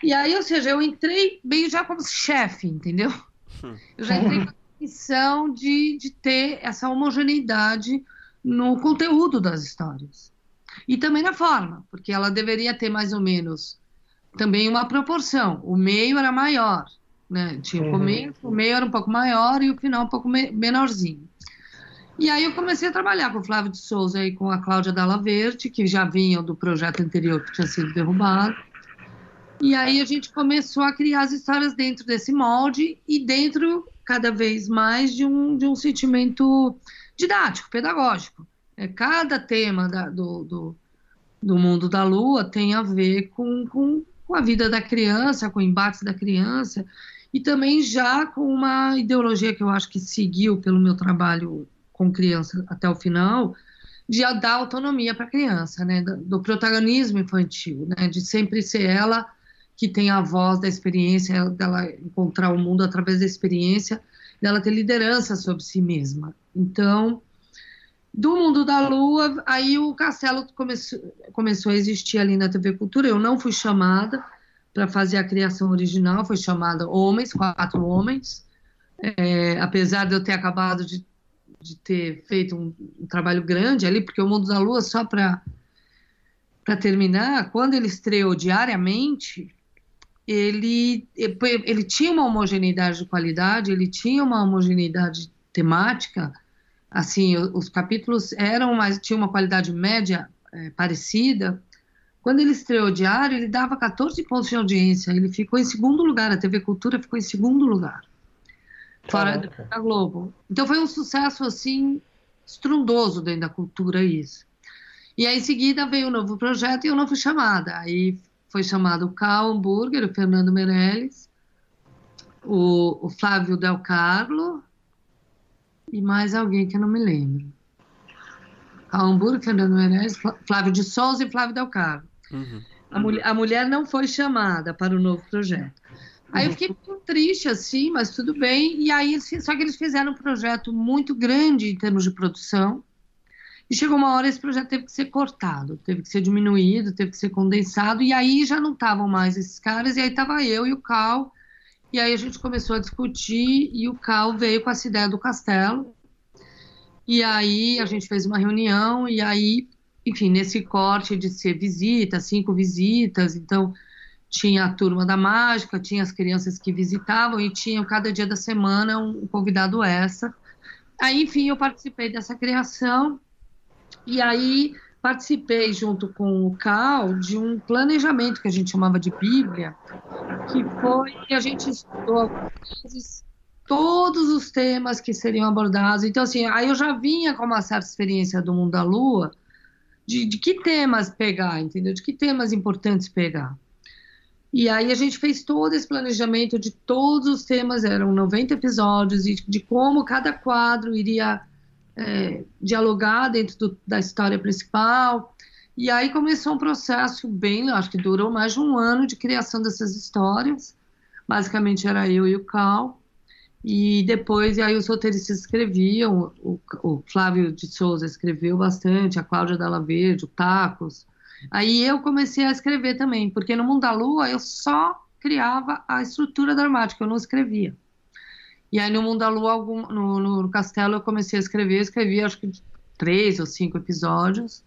E aí, ou seja, eu entrei bem já como chefe, entendeu? Hum. Eu já entrei com a missão de, de ter essa homogeneidade no conteúdo das histórias. E também na forma, porque ela deveria ter mais ou menos também uma proporção. O meio era maior, né? Tinha o uhum. começo, o meio era um pouco maior e o final um pouco me menorzinho. E aí eu comecei a trabalhar com o Flávio de Souza e com a Cláudia Dalla Verde, que já vinham do projeto anterior que tinha sido derrubado. E aí a gente começou a criar as histórias dentro desse molde e dentro cada vez mais de um, de um sentimento didático, pedagógico. É, cada tema da, do, do, do, mundo da Lua tem a ver com, com, com a vida da criança, com o embate da criança, e também já com uma ideologia que eu acho que seguiu pelo meu trabalho com criança até o final, de dar autonomia para a criança, né, do protagonismo infantil, né, de sempre ser ela que tem a voz da experiência, dela encontrar o mundo através da experiência, dela ter liderança sobre si mesma. Então, do mundo da lua, aí o castelo começou, começou a existir ali na TV Cultura. Eu não fui chamada para fazer a criação original, foi chamada Homens, quatro homens. É, apesar de eu ter acabado de, de ter feito um, um, trabalho grande ali, porque o Mundo da Lua, só para terminar, quando ele estreou diariamente, ele, ele tinha uma homogeneidade de qualidade, ele tinha uma homogeneidade temática, assim, os, capítulos eram, mas tinha uma qualidade média é, parecida. Quando ele estreou diário, ele dava 14 pontos de audiência, ele ficou em segundo lugar, a TV Cultura ficou em segundo lugar, fora da Globo. Então foi um sucesso, assim, estrondoso dentro da cultura isso. E aí, em seguida, veio um novo projeto e eu não fui chamada. Aí foi chamado Cal Hamburger, o Fernando Meirelles, o, o Flávio Del Carlo e mais alguém que eu não me lembro. Cal Hamburger, Fernando Meirelles, Flávio de Souza e Flávio Del Carlo. Uhum. A, mulher, a mulher não foi chamada para o novo projeto. Aí eu fiquei muito triste, assim, mas tudo bem. E aí, só que eles fizeram um projeto muito grande em termos de produção. E chegou uma hora esse projeto teve que ser cortado, teve que ser diminuído, teve que ser condensado, e aí já não estavam mais esses caras, e aí estava eu e o Cal, e aí a gente começou a discutir, e o Cal veio com essa ideia do castelo, e aí a gente fez uma reunião, e aí, enfim, nesse corte de ser visita, cinco visitas, então tinha a turma da mágica, tinha as crianças que visitavam, e tinha cada dia da semana um convidado extra. Aí, enfim, eu participei dessa criação, e aí participei junto com o Cal de um planejamento que a gente chamava de Bíblia, que foi que a gente estudou todos os temas que seriam abordados. Então, assim, aí eu já vinha com uma certa experiência do mundo da Lua, de, de que temas pegar, entendeu? De que temas importantes pegar. E aí a gente fez todo esse planejamento de todos os temas, eram 90 episódios, e de como cada quadro iria é, dialogar dentro do, da história principal. E aí começou um processo bem, acho que durou mais de um ano de criação dessas histórias. Basicamente era eu e o Cal. E depois, e aí os roteiristas escreviam, o, o, Flávio de Souza escreveu bastante, a Cláudia Dalla Verde, o Tacos. Aí eu comecei a escrever também, porque no Mundo da Lua eu só criava a estrutura dramática, eu não escrevia. E aí no Mundo da Lua, algum, no, no, Castelo, eu comecei a escrever, escrevi acho que três ou cinco episódios.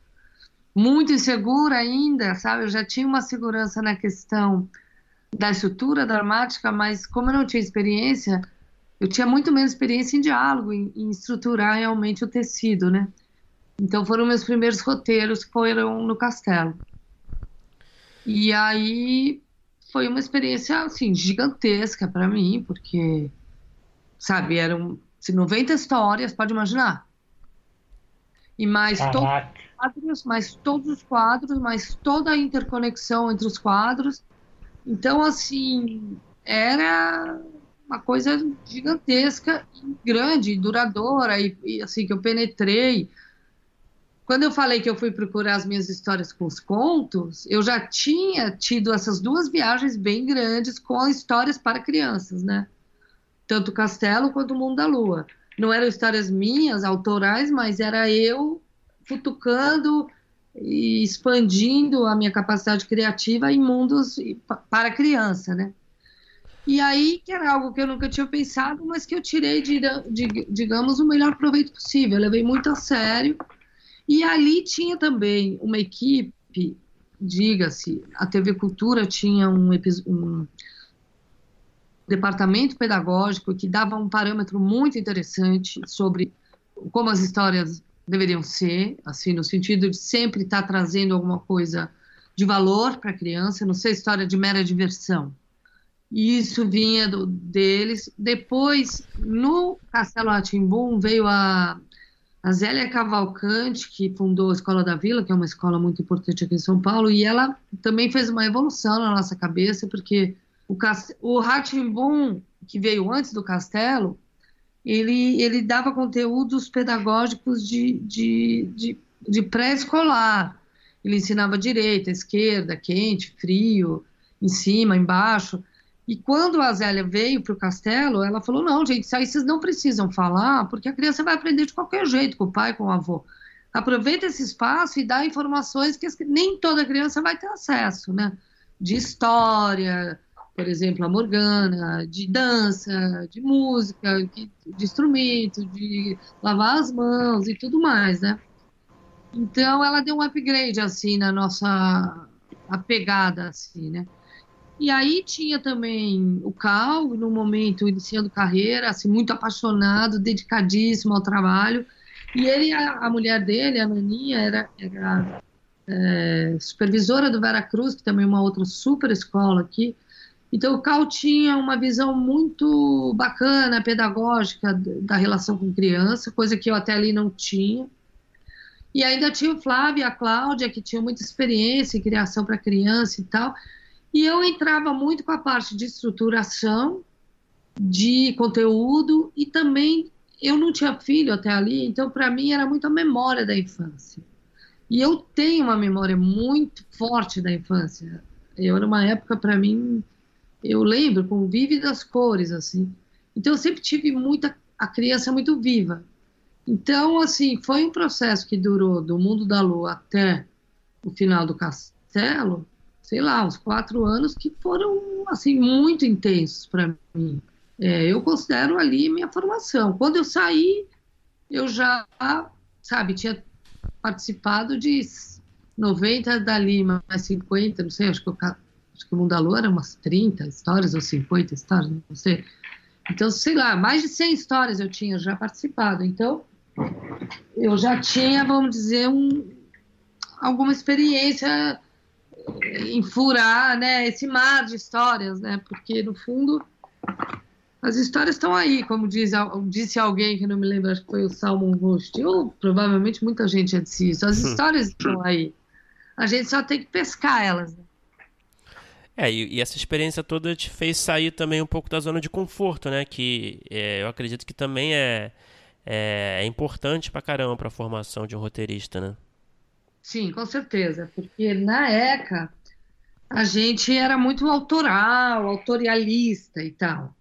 muito insegura ainda, sabe? Eu já tinha uma segurança na questão da estrutura dramática, mas como eu não tinha experiência, eu tinha muito menos experiência em diálogo, em, em estruturar realmente o tecido, né? Então foram meus primeiros roteiros que foram no castelo. E aí foi uma experiência assim gigantesca para mim, porque sabe, eram 90 histórias, pode imaginar. E mais todos os quadros, mais todos os quadros, mais toda a interconexão entre os quadros. Então, assim, era uma coisa gigantesca, grande, duradoura, e, e, assim, que eu penetrei. Quando eu falei que eu fui procurar as minhas histórias com os contos, eu já tinha tido essas duas viagens bem grandes com histórias para crianças, né? Tanto o Castelo quanto o Mundo da Lua. Não eram histórias minhas, autorais, mas era eu futucando e expandindo a minha capacidade criativa em mundos para criança, né? E aí, que era algo que eu nunca tinha pensado, mas que eu tirei, de, de, digamos, o melhor proveito possível. Eu levei muito a sério. E ali tinha também uma equipe, diga-se, a TV Cultura tinha um, um departamento pedagógico que dava um parâmetro muito interessante sobre como as histórias deveriam ser, assim, no sentido de sempre estar trazendo alguma coisa de valor para a criança, não ser história de mera diversão isso vinha do, deles. Depois, no Castelo Atimbum, veio a, a Zélia Cavalcante, que fundou a Escola da Vila, que é uma escola muito importante aqui em São Paulo, e ela também fez uma evolução na nossa cabeça, porque o, o Ratimbum, que veio antes do Castelo, ele, ele dava conteúdos pedagógicos de, de, de, de pré-escolar. Ele ensinava direita, esquerda, quente, frio, em cima, embaixo. E quando a Zélia veio para o castelo, ela falou: não, gente, isso aí vocês não precisam falar, porque a criança vai aprender de qualquer jeito, com o pai, com o avô. Aproveita esse espaço e dá informações que nem toda criança vai ter acesso, né? De história, por exemplo, a Morgana, de dança, de música, de, instrumento, de lavar as mãos e tudo mais, né? Então ela deu um upgrade assim na nossa a pegada assim, né? E aí tinha também o Cal, no momento iniciando carreira, assim, muito apaixonado, dedicadíssimo ao trabalho. E ele, a, a mulher dele, a Naninha, era, era é, supervisora do Vera Cruz, que também é uma outra super escola aqui. Então o Cal tinha uma visão muito bacana, pedagógica da relação com criança, coisa que eu até ali não tinha. E ainda tinha o Flávio e a Cláudia, que tinham muita experiência em criação para criança e tal. E eu entrava muito com a parte de estruturação, de conteúdo e também eu não tinha filho até ali, então para mim era muito a memória da infância. E eu tenho uma memória muito forte da infância. Eu era uma época para mim, eu lembro com vívidas cores assim. Então eu sempre tive muita a criança muito viva. Então assim, foi um processo que durou do mundo da lua até o final do castelo sei lá, uns quatro anos que foram, assim, muito intensos para mim. É, eu considero ali minha formação. Quando eu saí, eu já, sabe, tinha participado de 90 da Lima, mais 50, não sei, acho que, eu, acho que o Mundo da Lua era umas 30 histórias ou 50 histórias, não sei. Então, sei lá, mais de 100 histórias eu tinha já participado. Então, eu já tinha, vamos dizer, um, alguma experiência enfurar né, esse mar de histórias, né? Porque, no fundo, as histórias estão aí, como diz, disse alguém que não me lembro, acho que foi o Salmon Rushdie, ou provavelmente muita gente já disse isso. As histórias estão aí. A gente só tem que pescar elas. Né? É, e, e, essa experiência toda te fez sair também um pouco da zona de conforto, né? Que é, eu acredito que também é, é, é importante pra caramba pra formação de um roteirista, né? Sim, com certeza, porque na ECA a gente era muito autoral, autorialista e tal.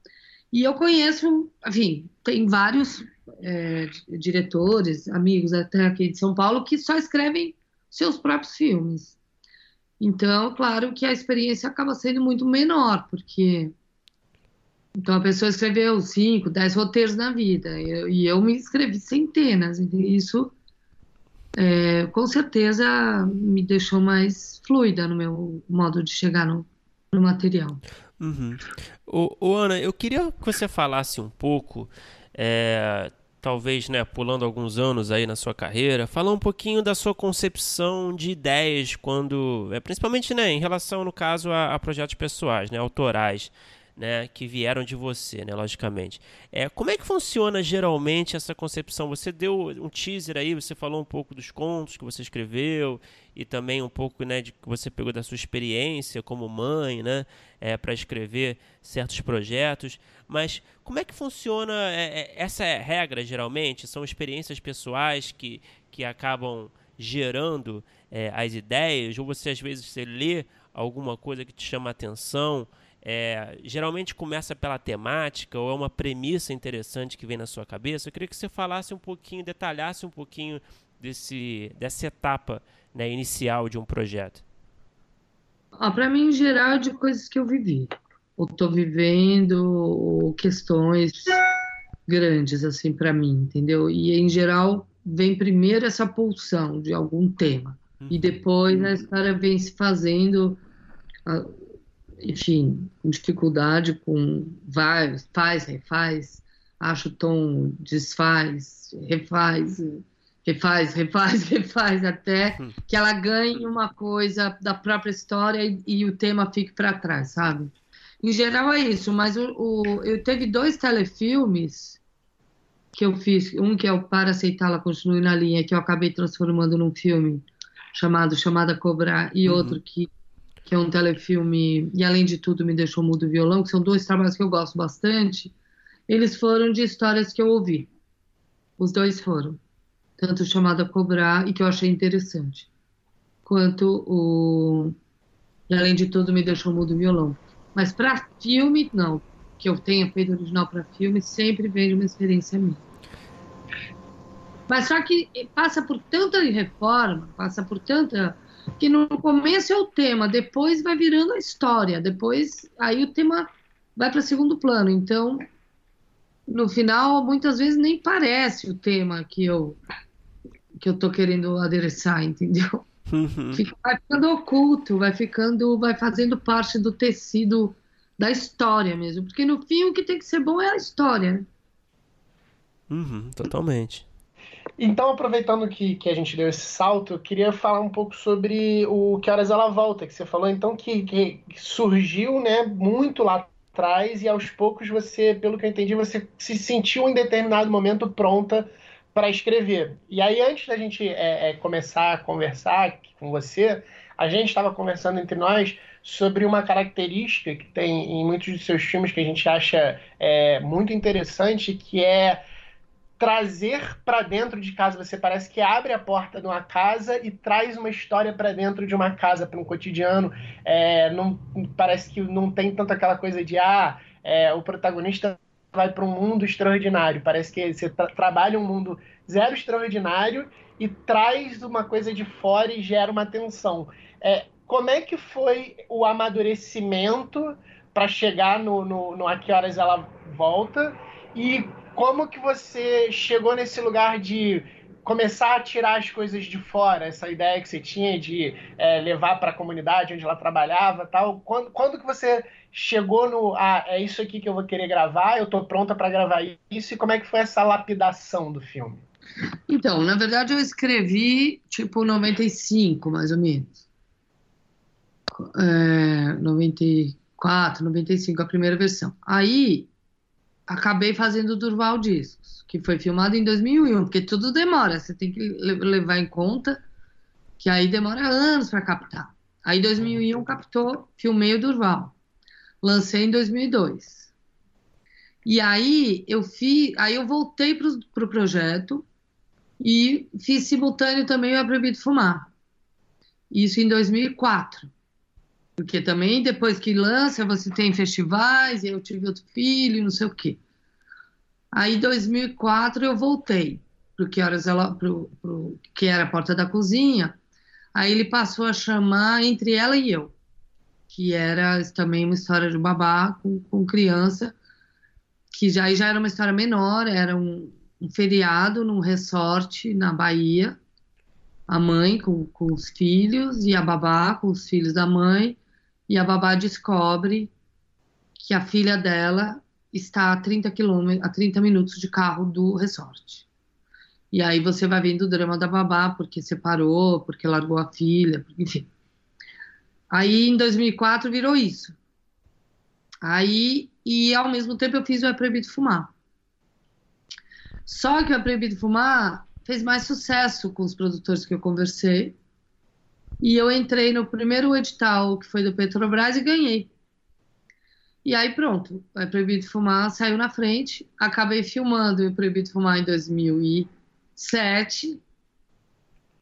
E eu conheço, enfim, tem vários é, diretores, amigos até aqui de São Paulo, que só escrevem seus próprios filmes. Então, claro que a experiência acaba sendo muito menor, porque então a pessoa escreveu cinco, dez roteiros na vida, e eu, e eu me escrevi centenas, isso é, com certeza me deixou mais fluida no meu modo de chegar no, no material. Uhum. Ana, eu queria que você falasse um pouco, é, talvez, né, pulando alguns anos aí na sua carreira, falar um pouquinho da sua concepção de ideias quando, é, principalmente, né, em relação, no caso, a, a projetos pessoais, né, autorais né, que vieram de você, né, logicamente. É, como é que funciona geralmente essa concepção? Você deu um teaser aí, você falou um pouco dos contos que você escreveu e também um pouco, né, de que você pegou da sua experiência como mãe, né, é, para escrever certos projetos. Mas como é que funciona? É, é, essa é regra geralmente? São experiências pessoais que, que acabam gerando é, as ideias? Ou você às vezes você lê alguma coisa que te chama a atenção? É, geralmente começa pela temática ou é uma premissa interessante que vem na sua cabeça. Eu queria que você falasse um pouquinho, detalhasse um pouquinho desse, dessa etapa né, inicial de um projeto. Ah, para mim, em geral, é de coisas que eu vivi. Ou estou vivendo, ou questões grandes, assim, para mim, entendeu? E, em geral, vem primeiro essa pulsão de algum tema. Uhum. E depois a história vem se fazendo enfim, com dificuldade, com vai, faz, refaz, acha o tom, desfaz, refaz, refaz, refaz, [laughs] refaz, até que ela ganhe uma coisa da própria história e, e o tema fique para trás, sabe? Em geral é isso, mas o, o, eu teve dois telefilmes que eu fiz, um que é o Para Aceitá-la Continue na Linha, que eu acabei transformando num filme chamado Chamada Cobrar, e uhum. outro que que é um telefilme, e além de tudo me deixou mudo violão, que são dois trabalhos que eu gosto bastante, eles foram de histórias que eu ouvi. Os dois foram. Tanto o Chamado a Cobrar, e que eu achei interessante, quanto o. E além de tudo, me deixou mudo violão. Mas para filme, não. Que eu tenha feito original para filme, sempre vem de uma experiência minha. Mas só que passa por tanta reforma, passa por tanta que no começo é o tema, depois vai virando a história, depois aí o tema vai para segundo plano. Então, no final, muitas vezes nem parece o tema que eu que eu tô querendo adereçar, entendeu? Uhum. Fica, vai ficando oculto, vai ficando, vai fazendo parte do tecido da história mesmo, porque no fim o que tem que ser bom é a história. Uhum, totalmente. Então, aproveitando que, que a gente deu esse salto, eu queria falar um pouco sobre o Que Horas Ela Volta, que você falou então que, que surgiu né, muito lá atrás e aos poucos você, pelo que eu entendi, você se sentiu em determinado momento pronta para escrever. E aí, antes da gente é, é, começar a conversar com você, a gente estava conversando entre nós sobre uma característica que tem em muitos dos seus filmes que a gente acha é, muito interessante, que é trazer para dentro de casa. Você parece que abre a porta de uma casa e traz uma história para dentro de uma casa, para um cotidiano. É, não, parece que não tem tanto aquela coisa de ah, é, o protagonista vai para um mundo extraordinário. Parece que você tra trabalha um mundo zero extraordinário e traz uma coisa de fora e gera uma tensão. É, como é que foi o amadurecimento para chegar no, no, no A Que Horas Ela Volta? E como que você chegou nesse lugar de começar a tirar as coisas de fora, essa ideia que você tinha de é, levar para a comunidade onde ela trabalhava, tal. Quando, quando que você chegou no, ah, é isso aqui que eu vou querer gravar, eu estou pronta para gravar isso e como é que foi essa lapidação do filme? Então, na verdade eu escrevi tipo 95, mais ou menos. É, 94, 95, a primeira versão. Aí acabei fazendo Durval Discos, que foi filmado em 2001, porque tudo demora, você tem que levar em conta que aí demora anos para captar. Aí em 2001 captou, filmei o Durval. Lancei em 2002. E aí eu fiz, aí eu voltei para o pro projeto e fiz simultâneo também o É Proibido Fumar. Isso em 2004. Porque também depois que lança, você tem festivais, eu tive outro filho, não sei o quê. Aí, em 2004, eu voltei para que que era a porta da cozinha. Aí ele passou a chamar entre ela e eu, que era também uma história de babá com, com criança, que já, já era uma história menor, era um, um feriado num resort na Bahia, a mãe com, com os filhos e a babá com os filhos da mãe, e a babá descobre que a filha dela está a 30 quilômetros, a 30 minutos de carro do resort. E aí você vai vendo o drama da babá, porque separou, porque largou a filha, enfim. Aí em 2004 virou isso. Aí, e ao mesmo tempo eu fiz o É Proibido Fumar. Só que o É Proibido Fumar fez mais sucesso com os produtores que eu conversei. E eu entrei no primeiro edital, que foi do Petrobras, e ganhei. E aí pronto, É Proibido Fumar saiu na frente. Acabei filmando o Proibido Fumar em 2007.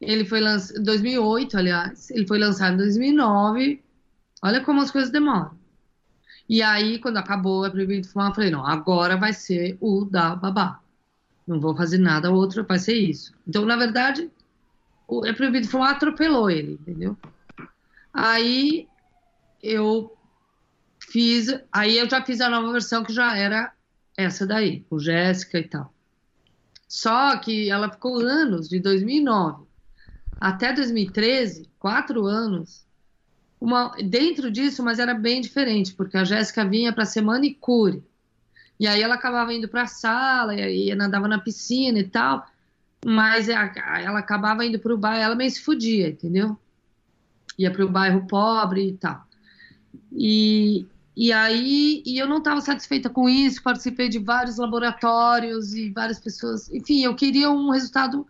Ele foi lançado em 2008, aliás. Ele foi lançado em 2009. Olha como as coisas demoram. E aí, quando acabou É Proibido Fumar, eu falei, não, agora vai ser o da babá. Não vou fazer nada outro, vai ser isso. Então, na verdade, É Proibido Fumar atropelou ele, entendeu? Aí eu fiz, aí eu já fiz a nova versão que já era essa daí, com Jéssica e tal. Só que ela ficou anos, de 2009 até 2013, quatro anos, uma, dentro disso, mas era bem diferente, porque a Jéssica vinha para ser manicure. E aí ela acabava indo para a sala, e aí nadava na piscina e tal, mas ela acabava indo para o bairro, ela meio se fudia, entendeu? Ia para o bairro pobre e tal. E, e aí e eu não estava satisfeita com isso, participei de vários laboratórios e várias pessoas. Enfim, eu queria um resultado,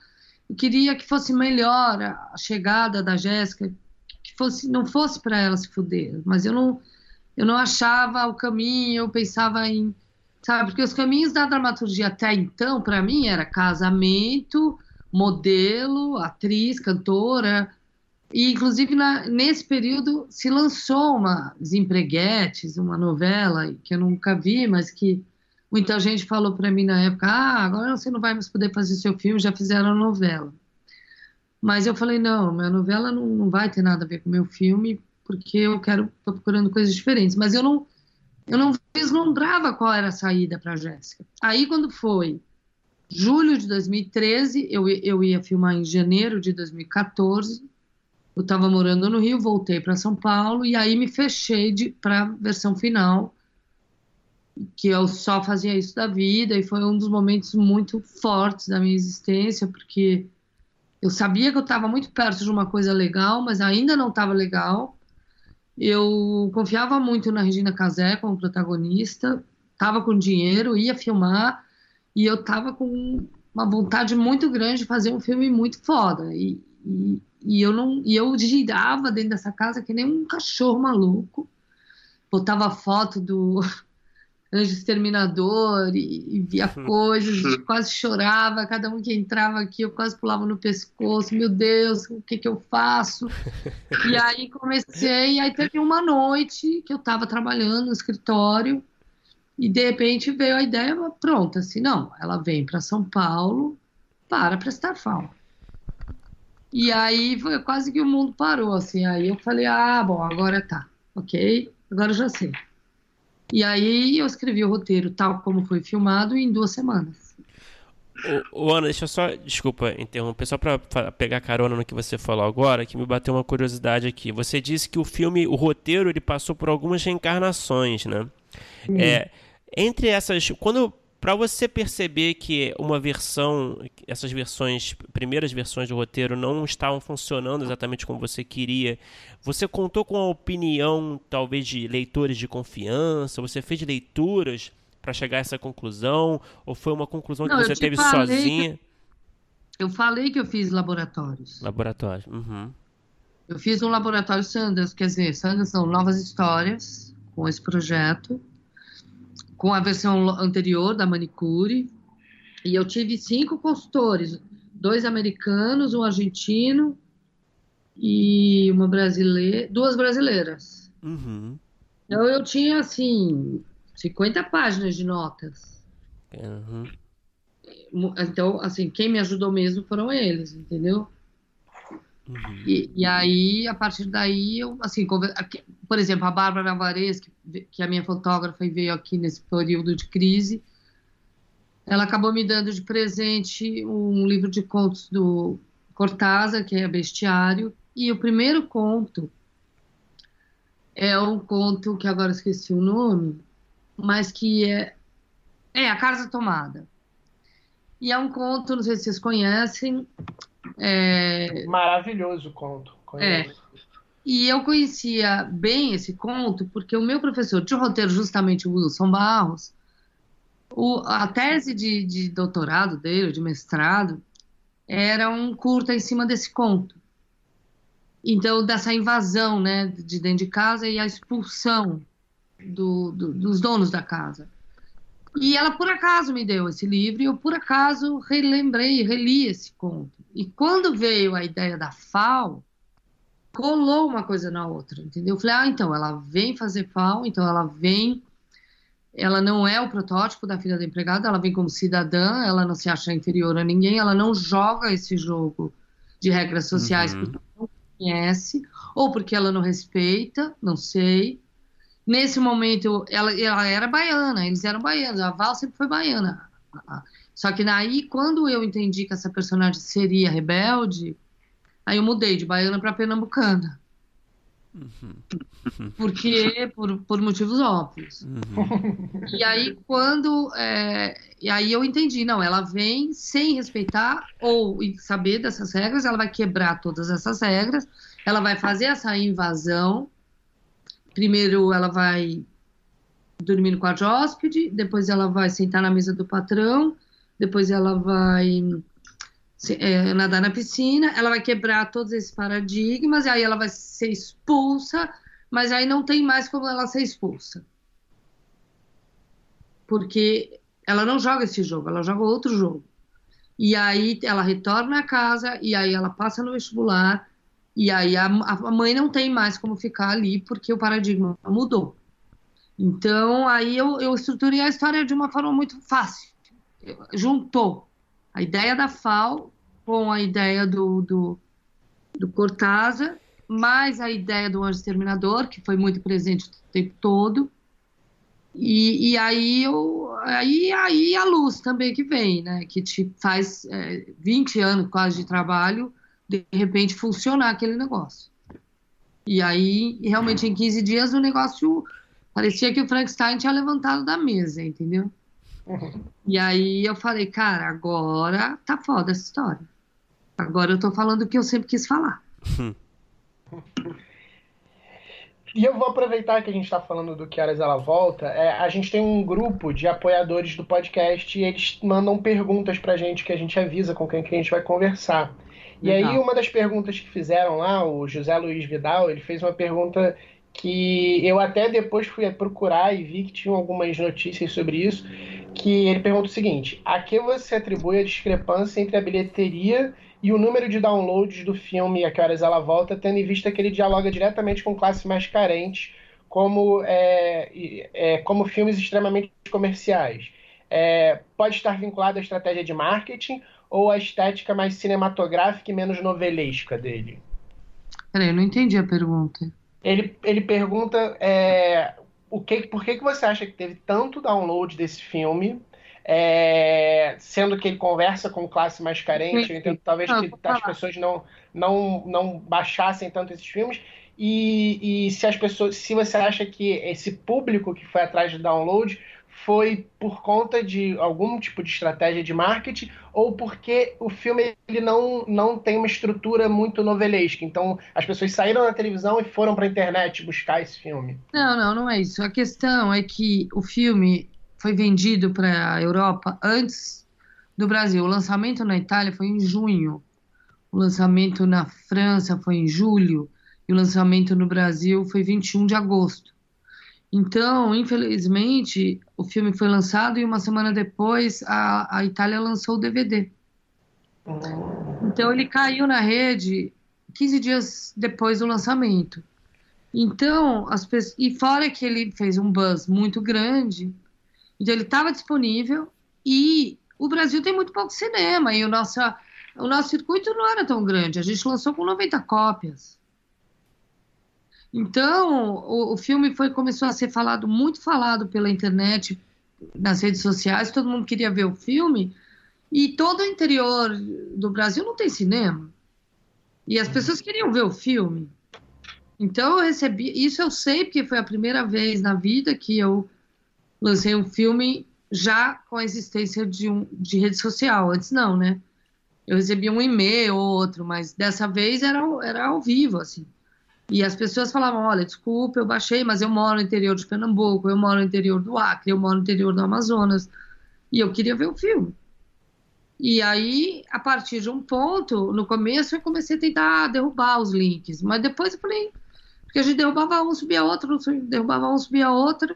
eu queria que fosse melhor a chegada da Jéssica, que fosse, não fosse para ela se fuder, mas eu não, eu não achava o caminho, eu pensava em sabe? Porque os caminhos da dramaturgia até então, para mim, era casamento, modelo, atriz, cantora. E, inclusive, na, nesse período se lançou uma Desempreguetes, uma novela que eu nunca vi, mas que muita gente falou para mim na época: ah, agora você não vai mais poder fazer seu filme, já fizeram a novela. Mas eu falei: não, minha novela não, não vai ter nada a ver com meu filme, porque eu quero, tô procurando coisas diferentes. Mas eu não eu não vislumbrava qual era a saída para Jéssica. Aí, quando foi julho de 2013, eu, eu ia filmar em janeiro de 2014. Eu estava morando no Rio, voltei para São Paulo e aí me fechei para a versão final, que eu só fazia isso da vida e foi um dos momentos muito fortes da minha existência, porque eu sabia que eu estava muito perto de uma coisa legal, mas ainda não estava legal eu confiava muito na Regina Casé como protagonista, estava com dinheiro, ia filmar, e eu estava com uma vontade muito grande de fazer um filme muito foda. E, e, e, eu não, e eu girava dentro dessa casa que nem um cachorro maluco, botava foto do anjo exterminador e, e via [laughs] coisas, quase chorava, cada um que entrava aqui eu quase pulava no pescoço, meu Deus, o que que eu faço? e [laughs] aí comecei, e aí teve uma noite que eu estava trabalhando no escritório e de repente veio a ideia pronta, assim, não, ela vem para São Paulo para prestar falta. E aí foi quase que o mundo parou, assim, aí eu falei, ah, bom, agora tá, ok, agora eu já sei. E aí eu escrevi o roteiro tal como foi filmado em duas semanas. Ô, Ana, deixa eu só, desculpa interromper, só para pegar carona no que você falou agora, que me bateu uma curiosidade aqui. Você disse que o filme, o roteiro, ele passou por algumas reencarnações, né? É, entre essas, quando para você perceber que uma versão, essas versões, primeiras versões do roteiro não estavam funcionando exatamente como você queria, você contou com a opinião talvez de leitores de confiança? Você fez leituras para chegar a essa conclusão? Ou foi uma conclusão não, que você teve sozinha? Que... Eu falei que eu fiz laboratórios. Laboratórios, uhum. Eu fiz um laboratório Sanders, quer dizer, Sanders são novas histórias com esse projeto com a versão anterior da manicure. E eu tive cinco consultores, dois americanos, um argentino e uma brasileira, duas brasileiras. Uhum. Então eu tinha assim 50 páginas de notas. Uhum. Então, assim, quem me ajudou mesmo foram eles, entendeu? Uhum. E, e, aí, a partir daí, eu, assim, por exemplo, a Bárbara Alvarez, que, que é a minha fotógrafa e veio aqui nesse período de crise, ela acabou me dando de presente um livro de contos do Cortázar, que é Bestiário, e o primeiro conto é um conto que agora esqueci o nome, mas que é é a Casa Tomada. E é um conto, não sei se vocês conhecem. É... Maravilhoso conto. Conheço. É. E eu conhecia bem esse conto porque o meu professor de roteiro, justamente o Wilson Barros, o, a tese de, de doutorado dele, de mestrado, era um curta em cima desse conto. Então, dessa invasão né, de dentro de casa e a expulsão do, do, dos donos da casa. E ela, por acaso, me deu esse livro e eu, por acaso, relembrei, reli esse conto. E quando veio a ideia da FAO, colou uma coisa na outra, entendeu? Eu falei, ah, então, ela vem fazer FAO, então ela vem ela não é o protótipo da filha da empregada, ela vem como cidadã, ela não se acha inferior a ninguém, ela não joga esse jogo de regras sociais uhum. porque não conhece, ou porque ela não respeita, não sei. Nesse momento, ela, ela era baiana, eles eram baianos, a Val sempre foi baiana. Só que daí, quando eu entendi que essa personagem seria rebelde, aí eu mudei de baiana para pernambucana. Uhum. [laughs] Porque, por, por motivos óbvios. Uhum. E aí, quando. É, e aí eu entendi, não, ela vem sem respeitar ou saber dessas regras, ela vai quebrar todas essas regras, ela vai fazer essa invasão. Primeiro, ela vai dormir no quarto de hóspede, depois ela vai sentar na mesa do patrão, depois ela vai é, nadar na piscina, ela vai quebrar todos esses paradigmas, e aí ela vai ser expulsa, mas aí não tem mais como ela ser expulsa. Porque ela não joga esse jogo, ela joga outro jogo. E aí ela retorna à casa, e aí ela passa no vestibular, e aí a, a mãe não tem mais como ficar ali, porque o paradigma mudou. Então, aí eu, eu estruturei a história de uma forma muito fácil. Juntou a ideia da FAO com a ideia do, do, do Cortázar, mais a ideia do Anjo Exterminador, que foi muito presente o tempo todo. E, e aí, eu, aí, aí a luz também que vem, né? Que te faz é, 20 anos quase de trabalho, de repente funcionar aquele negócio. E aí, realmente, em 15 dias, o negócio parecia que o Frankenstein tinha levantado da mesa, entendeu? E aí eu falei, cara, agora tá foda essa história. Agora eu tô falando o que eu sempre quis falar. E eu vou aproveitar que a gente está falando do Que Horas Ela Volta. É, a gente tem um grupo de apoiadores do podcast e eles mandam perguntas pra gente que a gente avisa com quem que a gente vai conversar. E Legal. aí, uma das perguntas que fizeram lá, o José Luiz Vidal, ele fez uma pergunta que eu até depois fui procurar e vi que tinham algumas notícias sobre isso, que ele pergunta o seguinte: a que você atribui a discrepância entre a bilheteria e o número de downloads do filme A Que Horas Ela Volta, tendo em vista que ele dialoga diretamente com classes mais carentes, como, é, é, como filmes extremamente comerciais? É, pode estar vinculado à estratégia de marketing ou à estética mais cinematográfica e menos novelesca dele? Peraí, eu não entendi a pergunta. Ele, ele pergunta é, o que, por que, que você acha que teve tanto download desse filme, é, sendo que ele conversa com classe mais carente, eu entendo talvez que as pessoas não, não, não baixassem tanto esses filmes, e, e se as pessoas, se você acha que esse público que foi atrás do download foi por conta de algum tipo de estratégia de marketing ou porque o filme ele não, não tem uma estrutura muito novelesca. Então, as pessoas saíram da televisão e foram para a internet buscar esse filme. Não, não, não é isso. A questão é que o filme foi vendido para a Europa antes do Brasil. O lançamento na Itália foi em junho. O lançamento na França foi em julho. E o lançamento no Brasil foi 21 de agosto. Então, infelizmente, o filme foi lançado e uma semana depois a, a Itália lançou o DVD. Então, ele caiu na rede 15 dias depois do lançamento. Então, as pessoas, e fora que ele fez um buzz muito grande, então ele estava disponível e o Brasil tem muito pouco cinema e o nosso, o nosso circuito não era tão grande. A gente lançou com 90 cópias. Então, o, o, filme foi começou a ser falado, muito falado pela internet, nas redes sociais, todo mundo queria ver o filme, e todo o interior do Brasil não tem cinema. E as pessoas queriam ver o filme. Então eu recebi, isso eu sei porque foi a primeira vez na vida que eu lancei um filme já com a existência de, um, de rede social. Antes não, né? Eu recebi um e-mail ou outro, mas dessa vez era, era ao vivo, assim. E as pessoas falavam: olha, desculpa, eu baixei, mas eu moro no interior de Pernambuco, eu moro no interior do Acre, eu moro no interior do Amazonas, e eu queria ver o filme. E aí, a partir de um ponto, no começo eu comecei a tentar derrubar os links, mas depois eu falei, porque a gente derrubava um, subia outro, derrubava um, subia outro,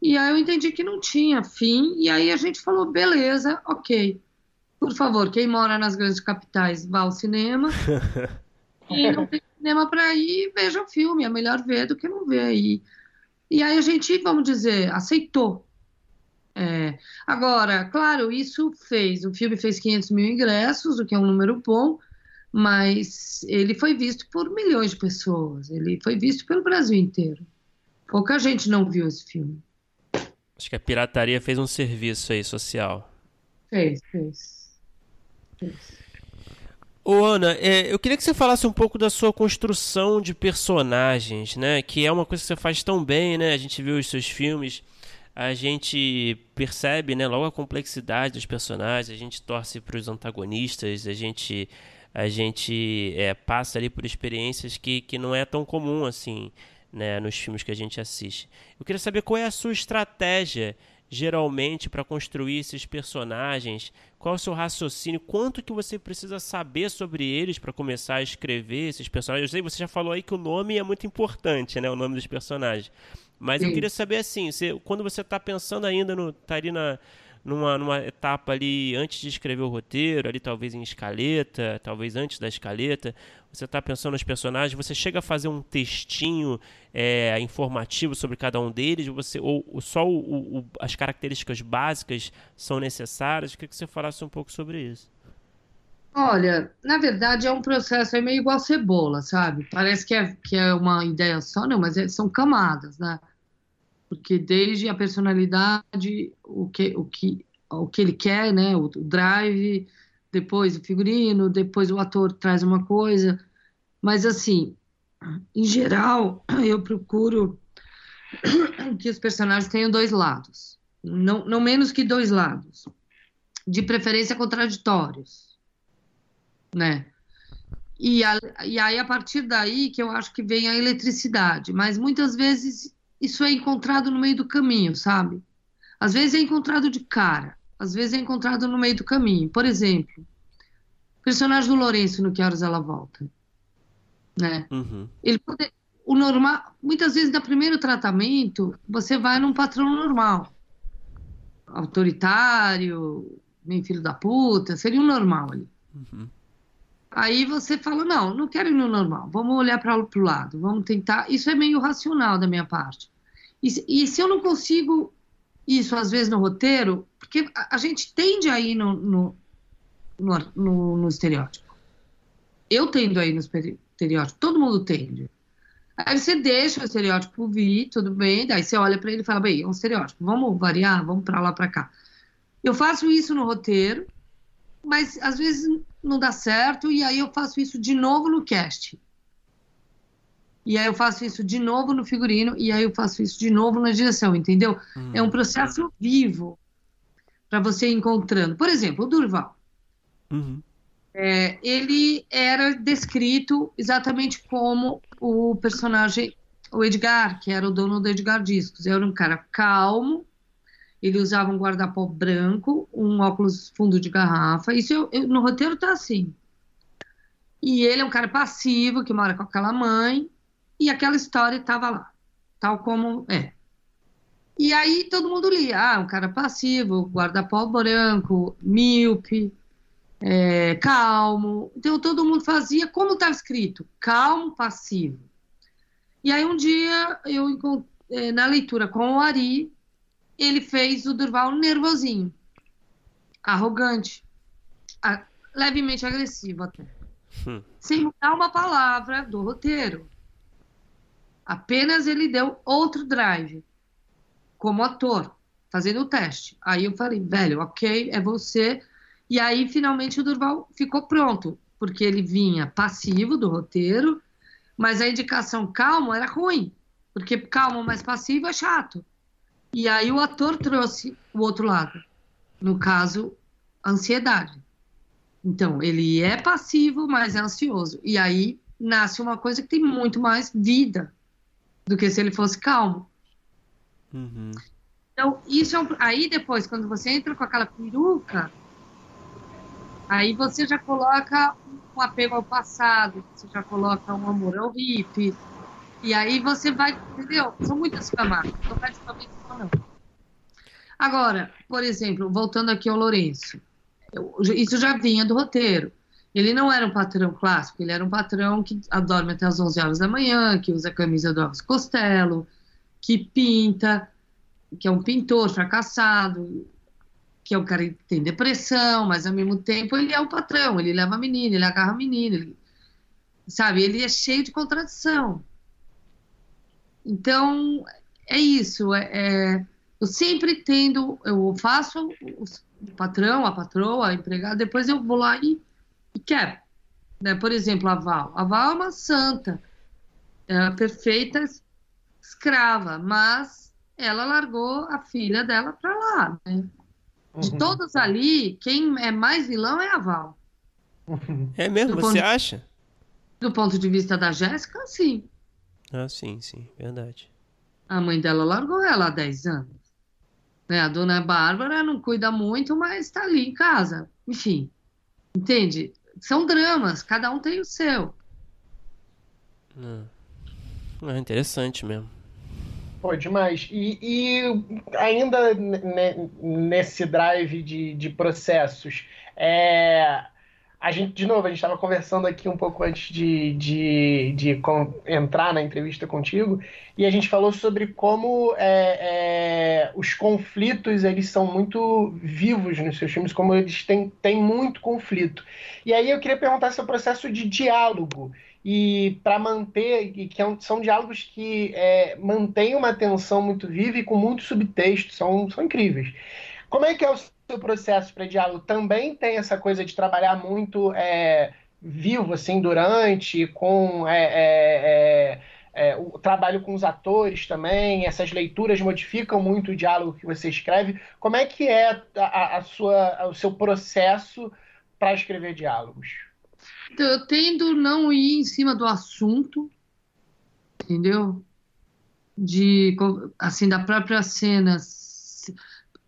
e aí eu entendi que não tinha fim, e aí a gente falou, beleza, ok. Por favor, quem mora nas grandes capitais, vá ao cinema. [laughs] e não tem cinema para ir, veja o filme, é melhor ver do que não ver. E, e aí a gente, vamos dizer, aceitou é. Agora, claro, isso fez. O filme fez 500 mil ingressos, o que é um número bom, mas ele foi visto por milhões de pessoas. Ele foi visto pelo Brasil inteiro. Pouca gente não viu esse filme. Acho que a pirataria fez um serviço aí social. Fez, fez. fez. Ô Ana, é, eu queria que você falasse um pouco da sua construção de personagens, né? Que é uma coisa que você faz tão bem, né? A gente viu os seus filmes a gente percebe né, logo a complexidade dos personagens, a gente torce para os antagonistas, a gente, a gente é, passa ali por experiências que, que não é tão comum assim né, nos filmes que a gente assiste. Eu queria saber qual é a sua estratégia geralmente para construir esses personagens? Qual é o seu raciocínio? Quanto que você precisa saber sobre eles para começar a escrever esses personagens? Eu sei, você já falou aí que o nome é muito importante, né? O nome dos personagens. Mas Sim. eu queria saber assim, você, quando você está pensando ainda no. tá ali na, numa, numa etapa ali antes de escrever o roteiro, ali talvez em escaleta, talvez antes da escaleta, você está pensando nos personagens, você chega a fazer um textinho é, informativo sobre cada um deles, você, ou, ou só o, o, as características básicas são necessárias? Eu queria que você falasse um pouco sobre isso. Olha, na verdade é um processo é meio igual cebola, sabe? Parece que é, que é uma ideia só, não, mas é, são camadas, né? Porque desde a personalidade, o que, o que, o que ele quer, né, o, drive, depois o figurino, depois o ator traz uma coisa, mas assim, em geral, [clears throat] eu procuro [clears throat] que os personagens tenham dois lados, não, não menos que dois lados, de preferência contraditórios, né? E, a, e aí, a partir daí, que eu acho que vem a eletricidade, mas muitas vezes isso é encontrado no meio do caminho, sabe? Às vezes é encontrado de cara, às vezes é encontrado no meio do caminho. Por exemplo, o personagem do Lourenço no Que Horas Ela Volta, né? Uhum. Ele pode, o normal, muitas vezes no primeiro tratamento, você vai num patrão normal, autoritário, meio filho da puta, seria um normal ali. Uhum. Aí você fala, não, não quero ir no normal, vamos olhar para o lado, vamos tentar. Isso é meio racional da minha parte. E, e, se eu não consigo isso, às vezes, no roteiro, porque a, a gente tende a ir no, no, no, no, no estereótipo. Eu tendo a ir no estereótipo, todo mundo tende. Aí você deixa o estereótipo vir, tudo bem, daí você olha para ele e fala, bem, é um estereótipo, vamos variar, vamos para lá, para cá. Eu faço isso no roteiro, mas às vezes não dá certo, e aí eu faço isso de novo no cast. E aí eu faço isso de novo no figurino, e aí eu faço isso de novo na direção, entendeu? Hum. É um processo vivo para você encontrando. Por exemplo, o Durval. Uhum. É, ele era descrito exatamente como o personagem, o Edgar, que era o dono do Edgar Discos. Era um cara calmo, ele usava um guarda-pó branco, um óculos fundo de garrafa. Isso eu, eu, no roteiro tá assim. E ele é um cara passivo, que mora com aquela mãe, e aquela história estava lá, tal como é. E aí todo mundo lia, ah, um cara passivo, guarda-pó branco, míope, é, calmo. Então todo mundo fazia como estava escrito, calmo, passivo. E aí um dia eu é, na leitura com o Ari, ele fez o Durval nervosinho, arrogante, levemente agressivo até. Hum. Sem mudar uma palavra do roteiro. Apenas ele deu outro drive como ator, fazendo o teste. Aí eu falei, velho, ok, é você. E aí finalmente o Durval ficou pronto. porque ele vinha passivo do roteiro, mas a indicação calmo era ruim, porque calmo mais passivo é chato. E aí o ator trouxe o outro lado, no caso, ansiedade. Então, ele é passivo, mas é ansioso. E aí nasce uma coisa que tem muito mais vida do que se ele fosse calmo. Uhum. Então, isso é um... aí depois, quando você entra com aquela peruca, Aí você já coloca um apego ao passado, você já coloca um amor ao hippie, e aí você vai, entendeu? São muitas camadas, não vai de não. Agora, por exemplo, voltando aqui ao Lourenço, isso já vinha do roteiro. Ele não era um patrão clássico, ele era um patrão que dorme até as 11 horas da manhã, que usa a camisa do Elvis Costello, que pinta, que é um pintor fracassado, que é o cara que tem depressão, mas ao mesmo tempo ele é o patrão, ele leva a menina, ele agarra a menina, ele, sabe? Ele é cheio de contradição. Então, é isso. É, é, eu sempre tendo, eu faço o patrão, a patroa, a empregada, depois eu vou lá e, e quero. Né? Por exemplo, a Val. A Val é uma santa, é uma perfeita escrava, mas ela largou a filha dela para lá, né? De uhum. todos ali, quem é mais vilão é a Val. É mesmo? Do você ponto, acha? Do ponto de vista da Jéssica, sim. Ah, sim, sim, verdade. A mãe dela largou ela há 10 anos. Né? A dona Bárbara não cuida muito, mas está ali em casa. Enfim, entende? São dramas, cada um tem o seu. Hum. É interessante mesmo. Pô, demais. E, e ainda nesse drive de, de processos, é, a gente, de novo, a gente estava conversando aqui um pouco antes de, de, de com, entrar na entrevista contigo, e a gente falou sobre como é, é, os conflitos eles são muito vivos nos seus filmes, como eles têm, têm muito conflito. E aí eu queria perguntar seu processo de diálogo e para manter, e que é são diálogos que é, mantêm uma tensão muito viva e com muito subtexto, são, são incríveis. Como é que é o processo diálogo? Também tem essa coisa de trabalhar muito é, vivo, assim, durante, com é, é, é, é, o trabalho com os atores também, essas leituras modificam muito o diálogo que você escreve. Como é que é a, a sua, o seu processo para escrever diálogos? Eu tendo não ir em cima do assunto, entendeu? De, assim, da própria cena,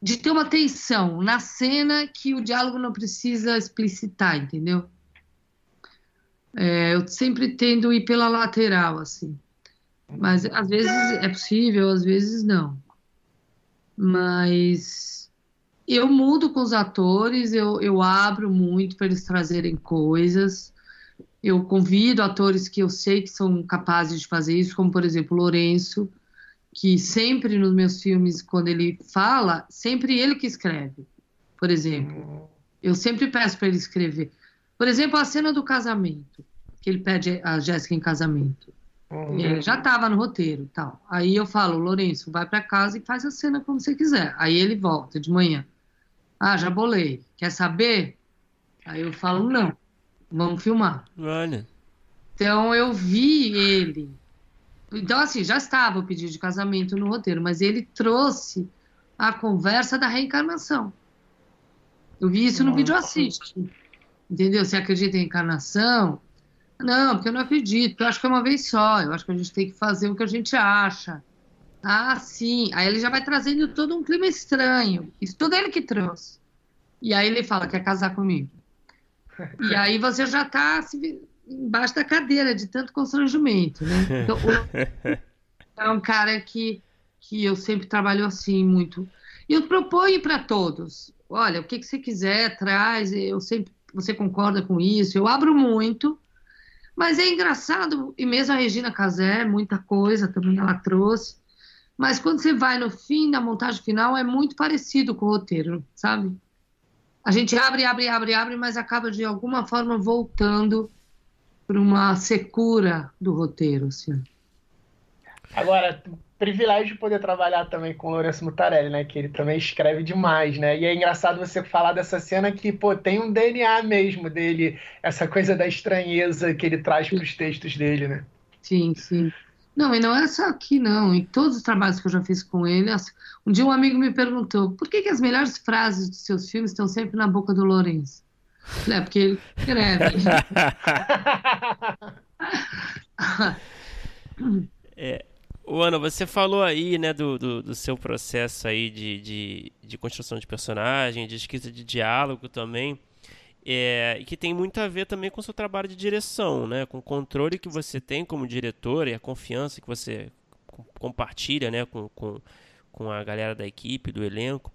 de ter uma tensão na cena que o diálogo não precisa explicitar, entendeu? É, eu sempre tendo ir pela lateral, assim. Mas às vezes é possível, às vezes não. Mas eu mudo com os atores, eu, eu abro muito para eles trazerem coisas. Eu convido atores que eu sei que são capazes de fazer isso, como por exemplo Lourenço, que sempre nos meus filmes, quando ele fala, sempre ele que escreve. Por exemplo, eu sempre peço para ele escrever. Por exemplo, a cena do casamento, que ele pede a Jéssica em casamento. Uhum. É, já estava no roteiro, tal. Aí eu falo, Lourenço, vai para casa e faz a cena como você quiser. Aí ele volta de manhã. Ah, já bolei. Quer saber? Aí eu falo, não. Vamos filmar. Olha. Então eu vi ele. Então, assim, já estava o pedido de casamento no roteiro, mas ele trouxe a conversa da reencarnação. Eu vi isso no vídeo assiste. Entendeu? Você acredita em encarnação? Não, porque eu não acredito. Eu acho que é uma vez só. Eu acho que a gente tem que fazer o que a gente acha. Ah, sim. Aí ele já vai trazendo todo um clima estranho. Isso tudo ele que trouxe. E aí ele fala, quer casar comigo. E aí você já está assim, embaixo da cadeira de tanto constrangimento, né? Então, [laughs] é um cara que, que eu sempre trabalho assim muito. E eu proponho para todos. Olha, o que, que você quiser, traz. Eu sempre, você concorda com isso? Eu abro muito. Mas é engraçado, e mesmo a Regina Casé, muita coisa também ela trouxe. Mas quando você vai no fim, na montagem final, é muito parecido com o roteiro, sabe? A gente abre, abre, abre, abre, mas acaba de alguma forma voltando para uma secura do roteiro, assim. Agora, privilégio de poder trabalhar também com o Lourenço Mutarelli, né? Que ele também escreve demais, né? E é engraçado você falar dessa cena que, pô, tem um DNA mesmo dele, essa coisa da estranheza que ele traz para os textos dele, né? Sim, sim. Não, e não é só aqui, não. Em todos os trabalhos que eu já fiz com ele. Um dia um amigo me perguntou por que, que as melhores frases dos seus filmes estão sempre na boca do Lourenço? É, porque ele escreve. [laughs] é, Ana, você falou aí, né, do, do, do, seu processo aí de, de, de construção de personagem, de escrita de diálogo também, é, que tem muito a ver também com o seu trabalho de direção, né, com o controle que você tem como diretor e a confiança que você compartilha, né, com, com, com a galera da equipe, do elenco.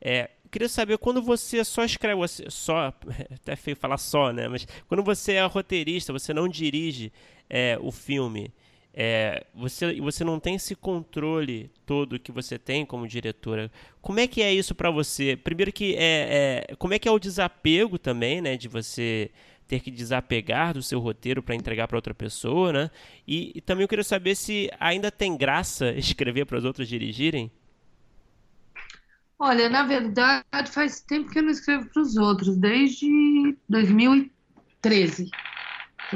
É, queria saber quando você só escreve, só, [laughs] até feio falar só, né, mas quando você é roteirista, você não dirige é, o filme, é, você, você não tem esse controle todo que você tem como diretora. Como é que é isso para você? Primeiro que é, é, como é que é o desapego também, né, de você ter que desapegar do seu roteiro para entregar para outra pessoa, né? E, e, também eu queria saber se ainda tem graça [laughs] escrever para os outros dirigirem. Olha, na verdade faz tempo que eu não escrevo para os outros, desde 2013.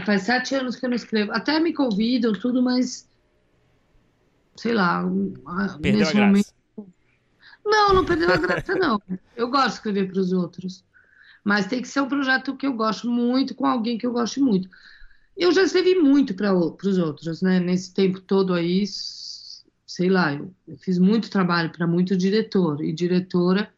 Faz sete anos que eu não escrevo. Até me convidam, tudo, mas. Sei lá. Perdeu nesse momento. Não, não perdeu a graça, não. Eu gosto de escrever para os outros. Mas tem que ser um projeto que eu gosto muito, com alguém que eu goste muito. Eu já escrevi muito para os outros, né? Nesse tempo todo aí, sei lá, eu, eu fiz muito trabalho para muito diretor e diretora.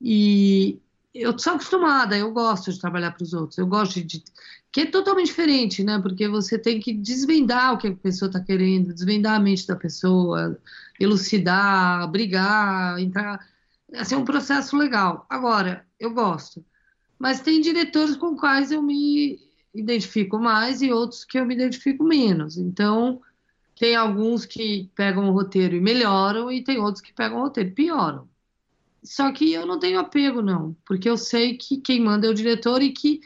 E eu sou acostumada, eu gosto de trabalhar para os outros. Eu gosto de, que é totalmente diferente, né? Porque você tem que desvendar o que a pessoa está querendo, desvendar a mente da pessoa, elucidar, brigar, entrar. Assim, é um processo legal. Agora, eu gosto. Mas tem diretores com quais eu me identifico mais e outros que eu me identifico menos. Então, tem alguns que pegam o roteiro e melhoram, e tem outros que pegam o roteiro e pioram. Só que eu não tenho apego, não, porque eu sei que quem manda é o diretor e que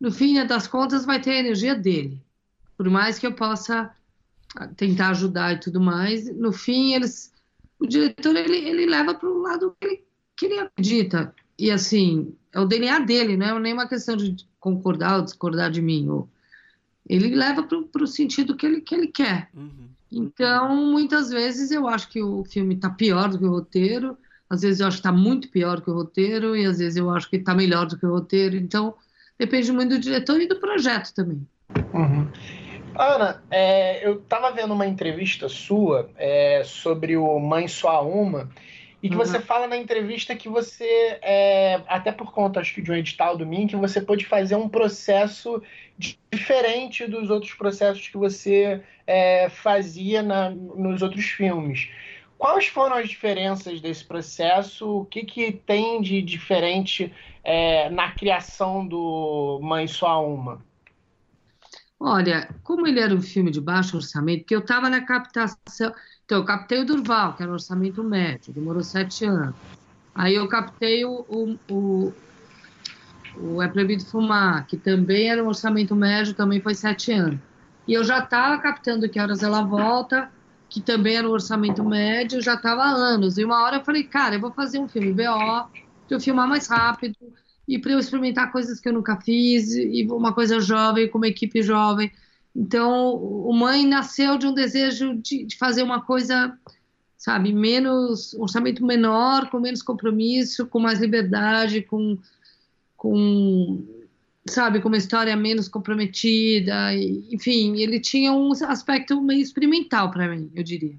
no fim das contas vai ter a energia dele. Por mais que eu possa tentar ajudar e tudo mais, no fim eles o diretor ele, ele leva para o lado que ele, que ele acredita. E assim, é o DNA dele, não é nem uma questão de concordar ou discordar de mim. Ou, ele leva para o sentido que ele, que ele quer. Uhum. Então, muitas vezes eu acho que o filme está pior do que o roteiro, às vezes eu acho que está muito pior do que o roteiro, e às vezes eu acho que está melhor do que o roteiro. Então, Depende muito do diretor e do projeto também. Uhum. Ana, é, eu estava vendo uma entrevista sua é, sobre o Mãe Só Uma, e que uhum. você fala na entrevista que você, é, até por conta acho que de um edital do MIN, que você pôde fazer um processo diferente dos outros processos que você é, fazia na, nos outros filmes. Quais foram as diferenças desse processo? O que, que tem de diferente é, na criação do Mãe Só Uma? Olha, como ele era um filme de baixo orçamento, porque eu estava na captação. Então, eu captei o Durval, que era um orçamento médio, demorou sete anos. Aí eu captei o, o, o, o É Proibido Fumar, que também era um orçamento médio, também foi sete anos. E eu já estava captando Que Horas Ela Volta, que também era um orçamento médio, já estava há anos. E uma hora eu falei, cara, eu vou fazer um filme BO, para eu filmar mais rápido e para eu experimentar coisas que eu nunca fiz e uma coisa jovem com uma equipe jovem. Então, o Mãe nasceu de um desejo de, de fazer uma coisa, sabe, menos orçamento menor, com menos compromisso, com mais liberdade, com, com sabe, com uma história menos comprometida. Enfim, ele tinha um aspecto meio experimental para mim, eu diria.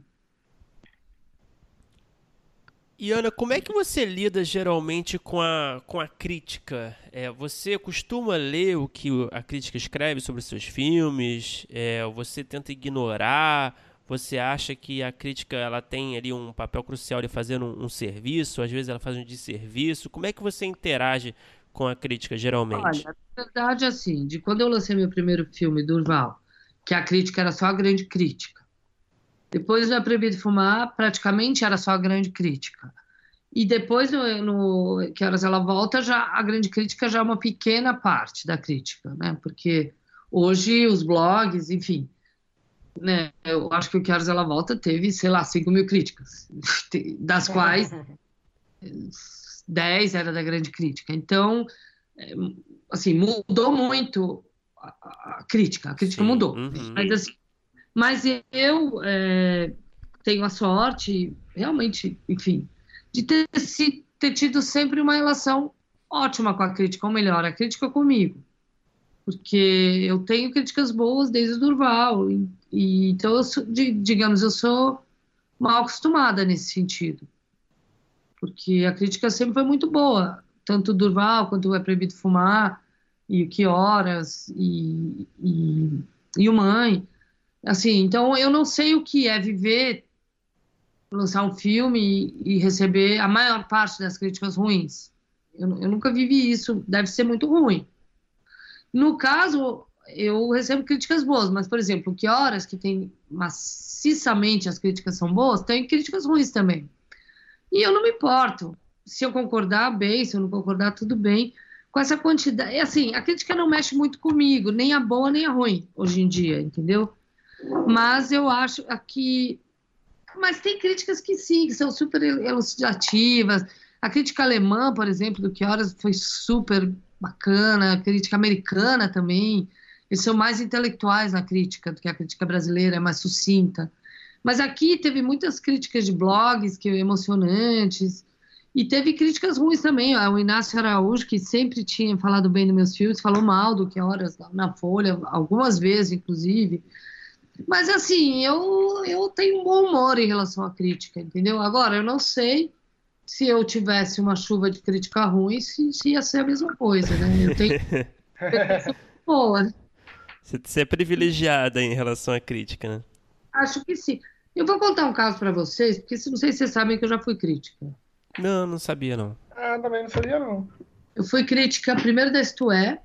E Ana, como é que você lida geralmente com a, com a crítica? É, você costuma ler o que a crítica escreve sobre seus filmes? É, você tenta ignorar? Você acha que a crítica ela tem ali um papel crucial de fazer um, um serviço? Às vezes ela faz um desserviço? Como é que você interage com a crítica geralmente? Olha, na verdade, assim, de quando eu lancei meu primeiro filme, Durval, que a crítica era só a grande crítica. Depois do É Proibido Fumar, praticamente era só a grande crítica. E depois, no, no, Que Horas Ela Volta, já a grande crítica já é uma pequena parte da crítica, né? Porque hoje os blogs, enfim, né, eu acho que o Que Horas Ela Volta teve, sei lá, 5 mil críticas, [laughs] das quais [laughs] 10 era da grande crítica. Então, é, assim, mudou muito a, a crítica, a crítica Sim, mudou. Uhum. Mas, assim, mas eu é, tenho a sorte, realmente, enfim, de ter, se, ter tido sempre uma relação ótima com a crítica, ou melhor, a crítica comigo. Porque eu tenho críticas boas desde o Durval, e, e então, eu sou, de, digamos, eu sou mal acostumada nesse sentido. Porque a crítica sempre foi muito boa, tanto Durval quanto É Proibido Fumar, e o Que Horas, e, e, e o Mãe. Assim, então eu não sei o que é viver, lançar um filme e, e receber a maior parte das críticas ruins. Eu, eu, nunca vivi isso, deve ser muito ruim. No caso, eu recebo críticas boas, mas, por exemplo, Que Horas, que tem maciçamente as críticas são boas, tem críticas ruins também. E eu não me importo. Se eu concordar, bem, se eu não concordar, tudo bem. Com essa quantidade. Assim, a crítica não mexe muito comigo, nem a boa nem a ruim, hoje em dia, entendeu? Mas eu acho que. Mas tem críticas que sim, que são super elucidativas. A crítica alemã, por exemplo, do Que Horas foi super bacana, a crítica americana também. Eles são mais intelectuais na crítica do que a crítica brasileira, é mais sucinta. Mas aqui teve muitas críticas de blogs que emocionantes. E teve críticas ruins também. O Inácio Araújo, que sempre tinha falado bem dos meus filmes, falou mal do que horas na Folha, algumas vezes, inclusive. Mas assim, eu, eu tenho um bom humor em relação à crítica, entendeu? Agora, eu não sei se eu tivesse uma chuva de crítica ruim, se, se ia ser a mesma coisa, né? Eu tenho. [laughs] boa. Você é privilegiada em relação à crítica, né? Acho que sim. Eu vou contar um caso para vocês, porque não sei se vocês sabem que eu já fui crítica. Não, não sabia, não. Ah, também não sabia, não. Eu fui crítica primeiro da Isto É,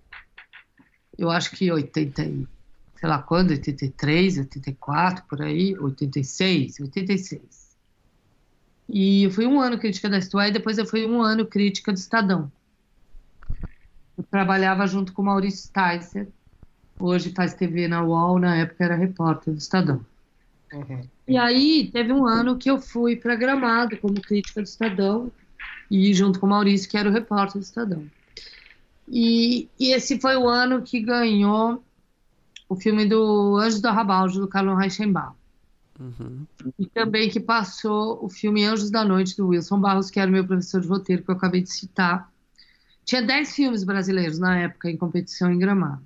eu acho que 80, sei lá quando, 83, 84, por aí, 86, 86. E eu fui um ano crítica da Isto É, e depois eu fui um ano crítica do Estadão. Eu trabalhava junto com o Maurício Sticer, hoje faz TV na UOL, na época era repórter do Estadão. Uhum. E aí teve um ano que eu fui para Gramado como crítica do Estadão e junto com o Maurício, que era o repórter do Estadão. E, e esse foi o ano que ganhou o filme do Anjos do Arrabalde, do Carlos Reichenbach. Uhum. E também que passou o filme Anjos da Noite, do Wilson Barros, que era meu professor de roteiro, que eu acabei de citar. Tinha 10 filmes brasileiros na época em competição em Gramado.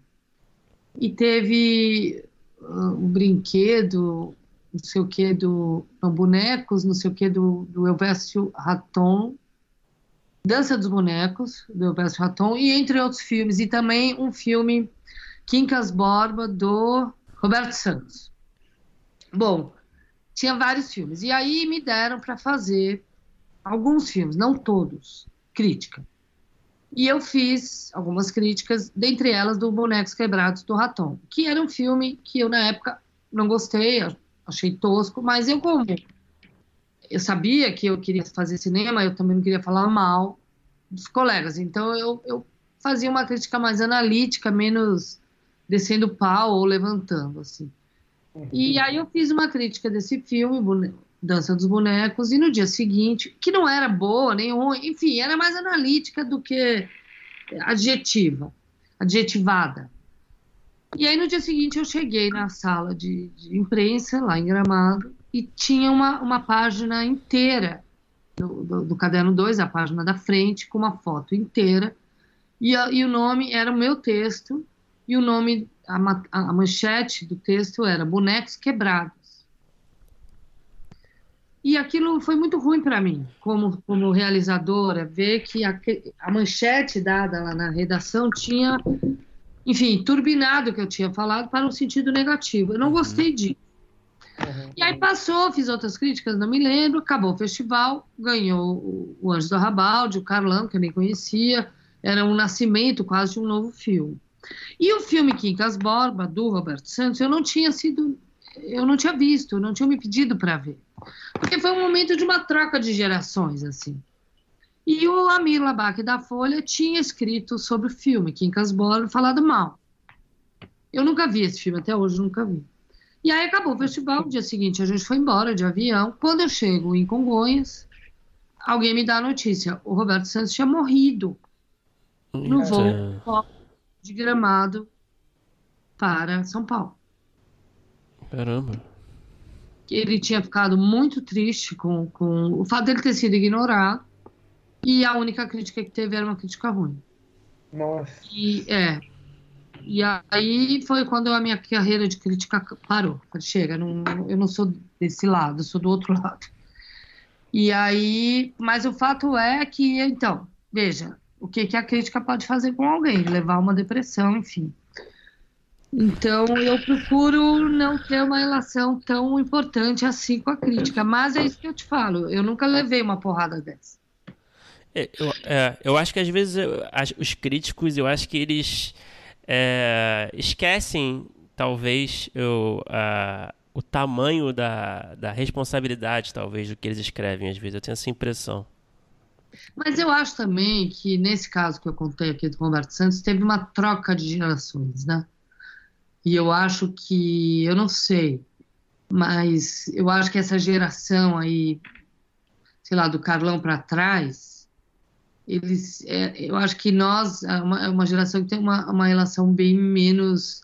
E teve uh, o Brinquedo, não sei o que do não, Bonecos, não sei o que do, do Elvésio Raton, Dança dos Bonecos, do Elvésio Raton, e entre outros filmes, e também um filme Quincas Borba, do Roberto Santos. Bom, tinha vários filmes, e aí me deram para fazer alguns filmes, não todos, crítica. E eu fiz algumas críticas, dentre elas do Bonecos Quebrados do Raton, que era um filme que eu, na época, não gostei, achei tosco, mas eu como eu sabia que eu queria fazer cinema, eu também não queria falar mal dos colegas, então eu, eu fazia uma crítica mais analítica, menos descendo pau ou levantando, assim. Uhum. E aí eu fiz uma crítica desse filme, Dança dos Bonecos, e no dia seguinte, que não era boa, nem ruim, enfim, era mais analítica do que adjetiva, adjetivada. E aí no dia seguinte eu cheguei na sala de, de imprensa, lá em Gramado, e tinha uma, uma página inteira do, do, do caderno 2, a página da frente, com uma foto inteira, e, a, e o nome era o meu texto, e o nome, a, a manchete do texto era Bonecos Quebrados. E aquilo foi muito ruim para mim, como, como realizadora, ver que a, a manchete dada lá na redação tinha enfim, turbinado o que eu tinha falado para um sentido negativo. Eu não uhum. gostei disso. Uhum. E aí passou, fiz outras críticas, não me lembro, acabou o festival, ganhou o Anjo do Rabalde, o Carlão, que eu nem conhecia, era um nascimento quase de um novo filme. E o filme Quincas Borba, do Roberto Santos, eu não tinha sido, eu não tinha visto, não tinha me pedido para ver. Porque foi um momento de uma troca de gerações, assim. E o Amir Labak da Folha tinha escrito sobre o filme, Quincas Borba, falado mal. Eu nunca vi esse filme, até hoje nunca vi. E aí acabou o festival, no dia seguinte a gente foi embora de avião. Quando eu chego em Congonhas, alguém me dá a notícia: o Roberto Santos tinha morrido no voo de gramado para São Paulo. Caramba. Ele tinha ficado muito triste com, com o fato dele ter sido ignorado e a única crítica que teve era uma crítica ruim. Nossa. E, é. E aí foi quando a minha carreira de crítica parou. Chega, não, eu não sou desse lado, eu sou do outro [laughs] lado. E aí, mas o fato é que, então, veja, o que, que a crítica pode fazer com alguém? Levar uma depressão, enfim. Então, eu procuro não ter uma relação tão importante assim com a crítica. Mas é isso que eu te falo, eu nunca levei uma porrada dessa. É, eu, é, eu acho que às vezes eu, as, os críticos, eu acho que eles é, esquecem, talvez, eu, a, o tamanho da, da responsabilidade, talvez, do que eles escrevem, às vezes. Eu tenho essa impressão. Mas eu acho também que, nesse caso que eu contei aqui do Roberto Santos, teve uma troca de gerações, né? E eu acho que, eu não sei, mas eu acho que essa geração aí, sei lá, do Carlão para trás, eles, é, eu acho que nós, é uma, é uma geração que tem uma, uma relação bem menos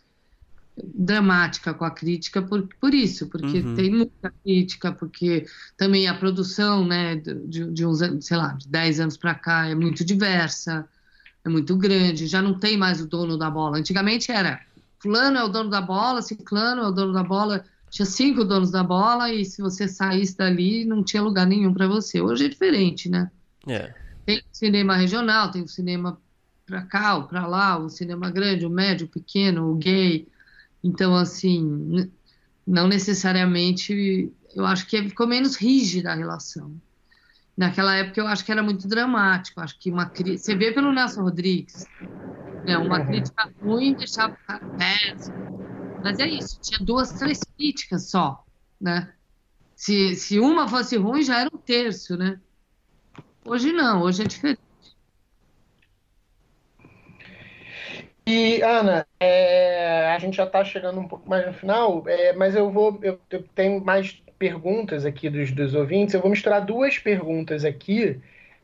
dramática com a crítica por, por isso, porque uhum. tem muita crítica, porque também a produção, né, de, de uns, sei lá, de 10 anos para cá é muito diversa, é muito grande, já não tem mais o dono da bola. Antigamente era fulano é o dono da bola, ciclano é o dono da bola, tinha cinco donos da bola e se você saísse dali não tinha lugar nenhum para você. Hoje é diferente, né? É. Tem cinema regional, tem o cinema para cá ou para lá, o cinema grande, o médio, o pequeno, o gay. Então, assim, não necessariamente. Eu acho que ficou menos rígida a relação. Naquela época eu acho que era muito dramático. Acho que uma você vê pelo Nelson Rodrigues, né? Uma uhum. crítica ruim deixava o cara péssimo. Mas é isso, tinha duas, três críticas só, né? Se, se uma fosse ruim, já era um terço, né? Hoje não, hoje é diferente. E, Ana, é, a gente já está chegando um pouco mais no final, é, mas eu vou. Eu, eu, tenho mais perguntas aqui dos, dos ouvintes. Eu vou misturar duas perguntas aqui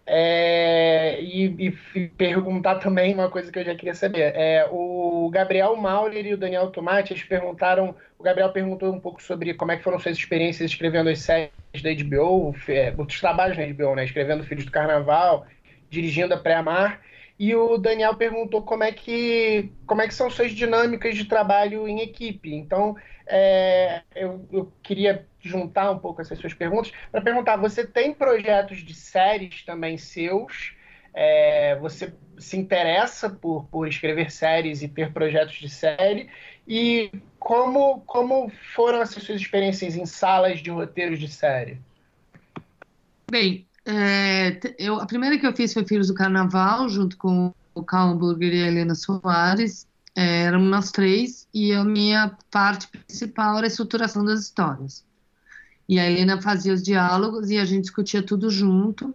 é, e, e, perguntar também uma coisa que eu já queria saber. É, o Gabriel Maurer e o Daniel Tomate eles perguntaram. O Gabriel perguntou um pouco sobre como é que foram suas experiências escrevendo as séries da HBO, é, outros trabalhos na HBO, né? Escrevendo Filhos do Carnaval, dirigindo a Pré-Amar. E o Daniel perguntou como é que como é que são suas dinâmicas de trabalho em equipe. Então, é, eu, eu, queria juntar um pouco essas suas perguntas para perguntar: você tem projetos de séries também seus? É, você se interessa por, por escrever séries e ter projetos de série? E como, como foram essas suas experiências em salas de roteiros de série? Bem, é, eu, a primeira que eu fiz foi Filhos do Carnaval, junto com o Carl Burger e a Helena Soares. É, éramos nós três, e a minha parte principal era a estruturação das histórias. E a Helena fazia os diálogos e a gente discutia tudo junto.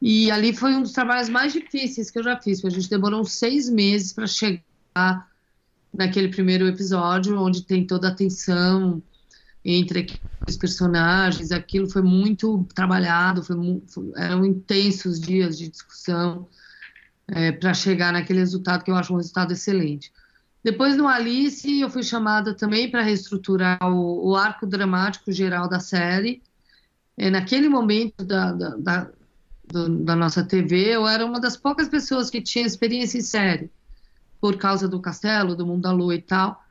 E ali foi um dos trabalhos mais difíceis que eu já fiz, porque a gente demorou seis meses para chegar naquele primeiro episódio, onde tem toda a tensão entre os personagens, aquilo foi muito trabalhado, foi, eram intensos dias de discussão é, para chegar naquele resultado que eu acho um resultado excelente. Depois no Alice eu fui chamada também para reestruturar o, o, arco dramático geral da série. É, naquele momento da, da, da, do, da nossa TV eu era uma das poucas pessoas que tinha experiência em série por causa do Castelo, do Mundo da Lua e tal.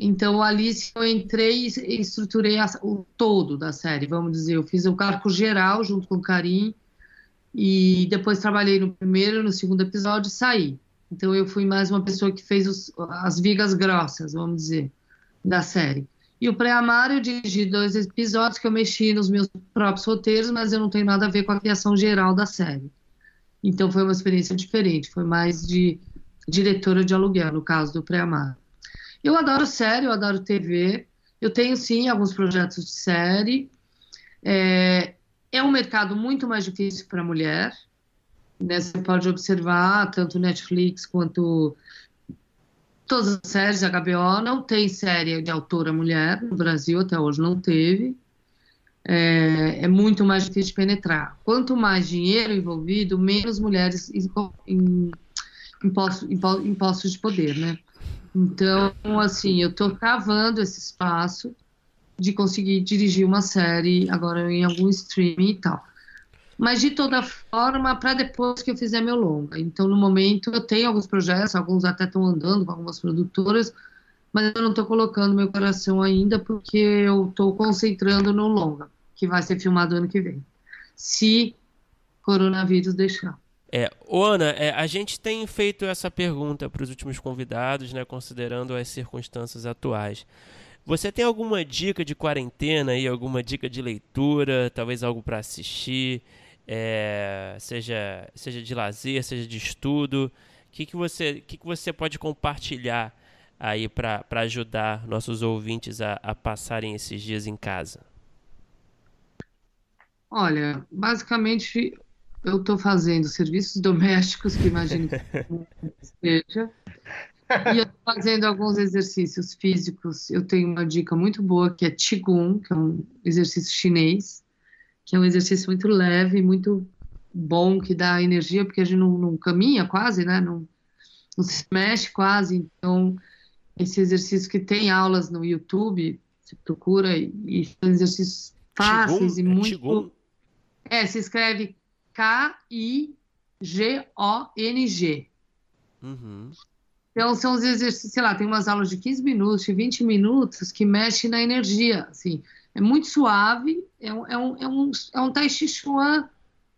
Então, Alice, eu entrei e estruturei a, o todo da série, vamos dizer. Eu fiz o arco geral junto com o Karim e depois trabalhei no primeiro, no segundo episódio e saí. Então, eu fui mais uma pessoa que fez os, as vigas grossas, vamos dizer, da série. E o Pré-Amar, eu dirigi dois episódios que eu mexi nos meus próprios roteiros, mas eu não tenho nada a ver com a criação geral da série. Então, foi uma experiência diferente. Foi mais de diretora de aluguel, no caso do Pré-Amar. Eu adoro série, eu adoro TV. Eu tenho, sim, alguns projetos de série. É, é um mercado muito mais difícil para a mulher. Né? Você pode observar, tanto Netflix quanto todas as séries da HBO não tem série de autora mulher no Brasil até hoje não teve é, é, muito mais difícil de penetrar quanto mais dinheiro envolvido menos mulheres impostos, impostos de poder né então assim eu estou cavando esse espaço de conseguir dirigir uma série agora em algum streaming e tal mas de toda forma para depois que eu fizer meu longa. Então, no momento, eu tenho alguns projetos, alguns até estão andando com algumas produtoras, mas eu não estou colocando meu coração ainda porque eu estou concentrando no longa, que vai ser filmado ano que vem, se coronavírus deixar. É, Ana, é, a gente tem feito essa pergunta para os últimos convidados, né, considerando as circunstâncias atuais. Você tem alguma dica de quarentena aí, alguma dica de leitura, talvez algo para assistir? é, seja, seja de lazer, seja de estudo. O que, que, você, que, que você pode compartilhar aí para ajudar nossos ouvintes a, a passarem esses dias em casa? Olha, basicamente eu estou fazendo serviços domésticos, que imagino que seja, e eu fazendo alguns exercícios físicos. Eu tenho uma dica muito boa que é Qigong, que é um exercício chinês, que é um exercício muito leve, muito bom, que dá energia, porque a gente não, não caminha quase, né? Não, não, se mexe quase. Então, esse exercício que tem aulas no YouTube, você procura e, e são exercícios fáceis Qigong, e é muito. Qigong. É, se escreve K-I-G-O-N-G. Uhum. Então, são os exercícios, sei lá, tem umas aulas de 15 minutos, de 20 minutos, que mexem na energia, assim é muito suave, é um, é um, é um, é um Tai Chi Chuan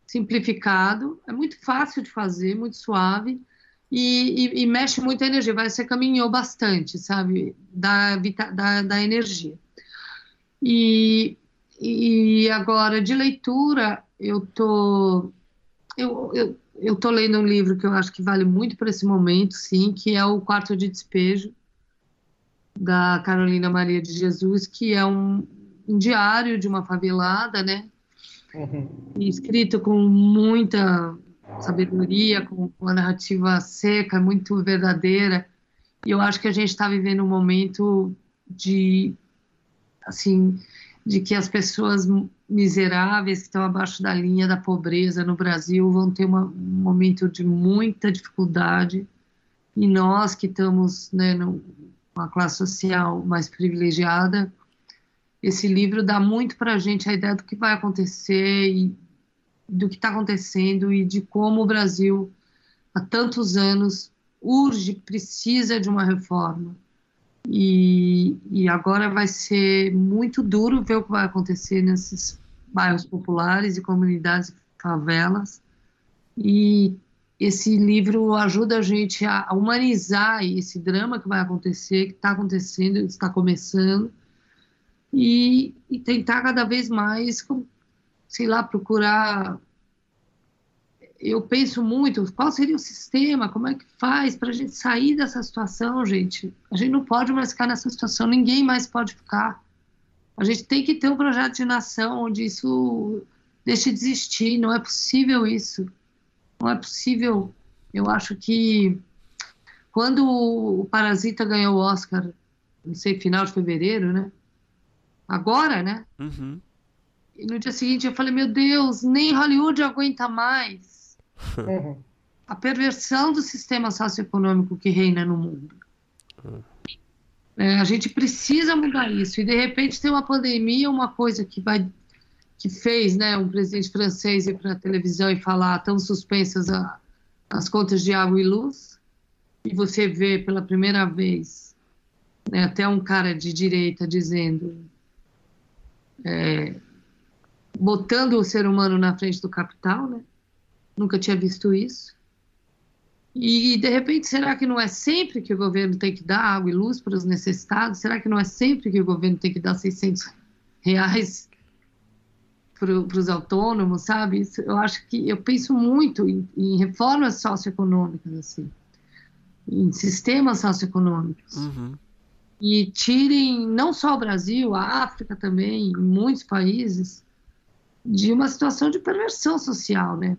simplificado, é muito fácil de fazer, muito suave e, e, e mexe muita energia. Vai, você caminhou bastante, sabe, da, da, da energia. E, e agora, de leitura, eu tô, eu, eu, eu tô lendo um livro que eu acho que vale muito para esse momento, sim, que é o Quarto de Despejo, da Carolina Maria de Jesus, que é um, um diário de uma favelada, né? Uhum. Escrito com muita sabedoria, com uma narrativa seca, muito verdadeira. E eu acho que a gente está vivendo um momento de, assim, de que as pessoas miseráveis que estão abaixo da linha da pobreza no Brasil vão ter uma, um momento de muita dificuldade e nós que estamos né, numa classe social mais privilegiada esse livro dá muito para a gente a ideia do que vai acontecer e do que está acontecendo e de como o Brasil, há tantos anos, urge, precisa de uma reforma. E, e agora vai ser muito duro ver o que vai acontecer nesses bairros populares e comunidades favelas. E esse livro ajuda a gente a humanizar esse drama que vai acontecer, que está acontecendo, está começando e, e tentar cada vez mais, sei lá, procurar. Eu penso muito, qual seria o sistema, como é que faz para a gente sair dessa situação, gente? A gente não pode mais ficar nessa situação, ninguém mais pode ficar. A gente tem que ter um projeto de nação onde isso deixe de existir. Não é possível isso. Não é possível. Eu acho que quando o Parasita ganhou o Oscar, não sei, final de fevereiro, né? agora, né? Uhum. E no dia seguinte eu falei, meu Deus, nem Hollywood aguenta mais uhum. a perversão do sistema socioeconômico que reina no mundo. Uhum. É, a gente precisa mudar isso. E de repente tem uma pandemia, uma coisa que vai que fez, né, um presidente francês ir para a televisão e falar tão suspensas a, as contas de água e luz. E você vê pela primeira vez né, até um cara de direita dizendo é, botando o ser humano na frente do capital, né? Nunca tinha visto isso. E, de repente, será que não é sempre que o governo tem que dar água e luz para os necessitados? Será que não é sempre que o governo tem que dar 600 reais para os autônomos, sabe? Eu acho que eu penso muito em, em reformas socioeconômicas, assim, em sistemas socioeconômicos. Uhum e tirem não só o Brasil, a África também, muitos países, de uma situação de perversão social, né?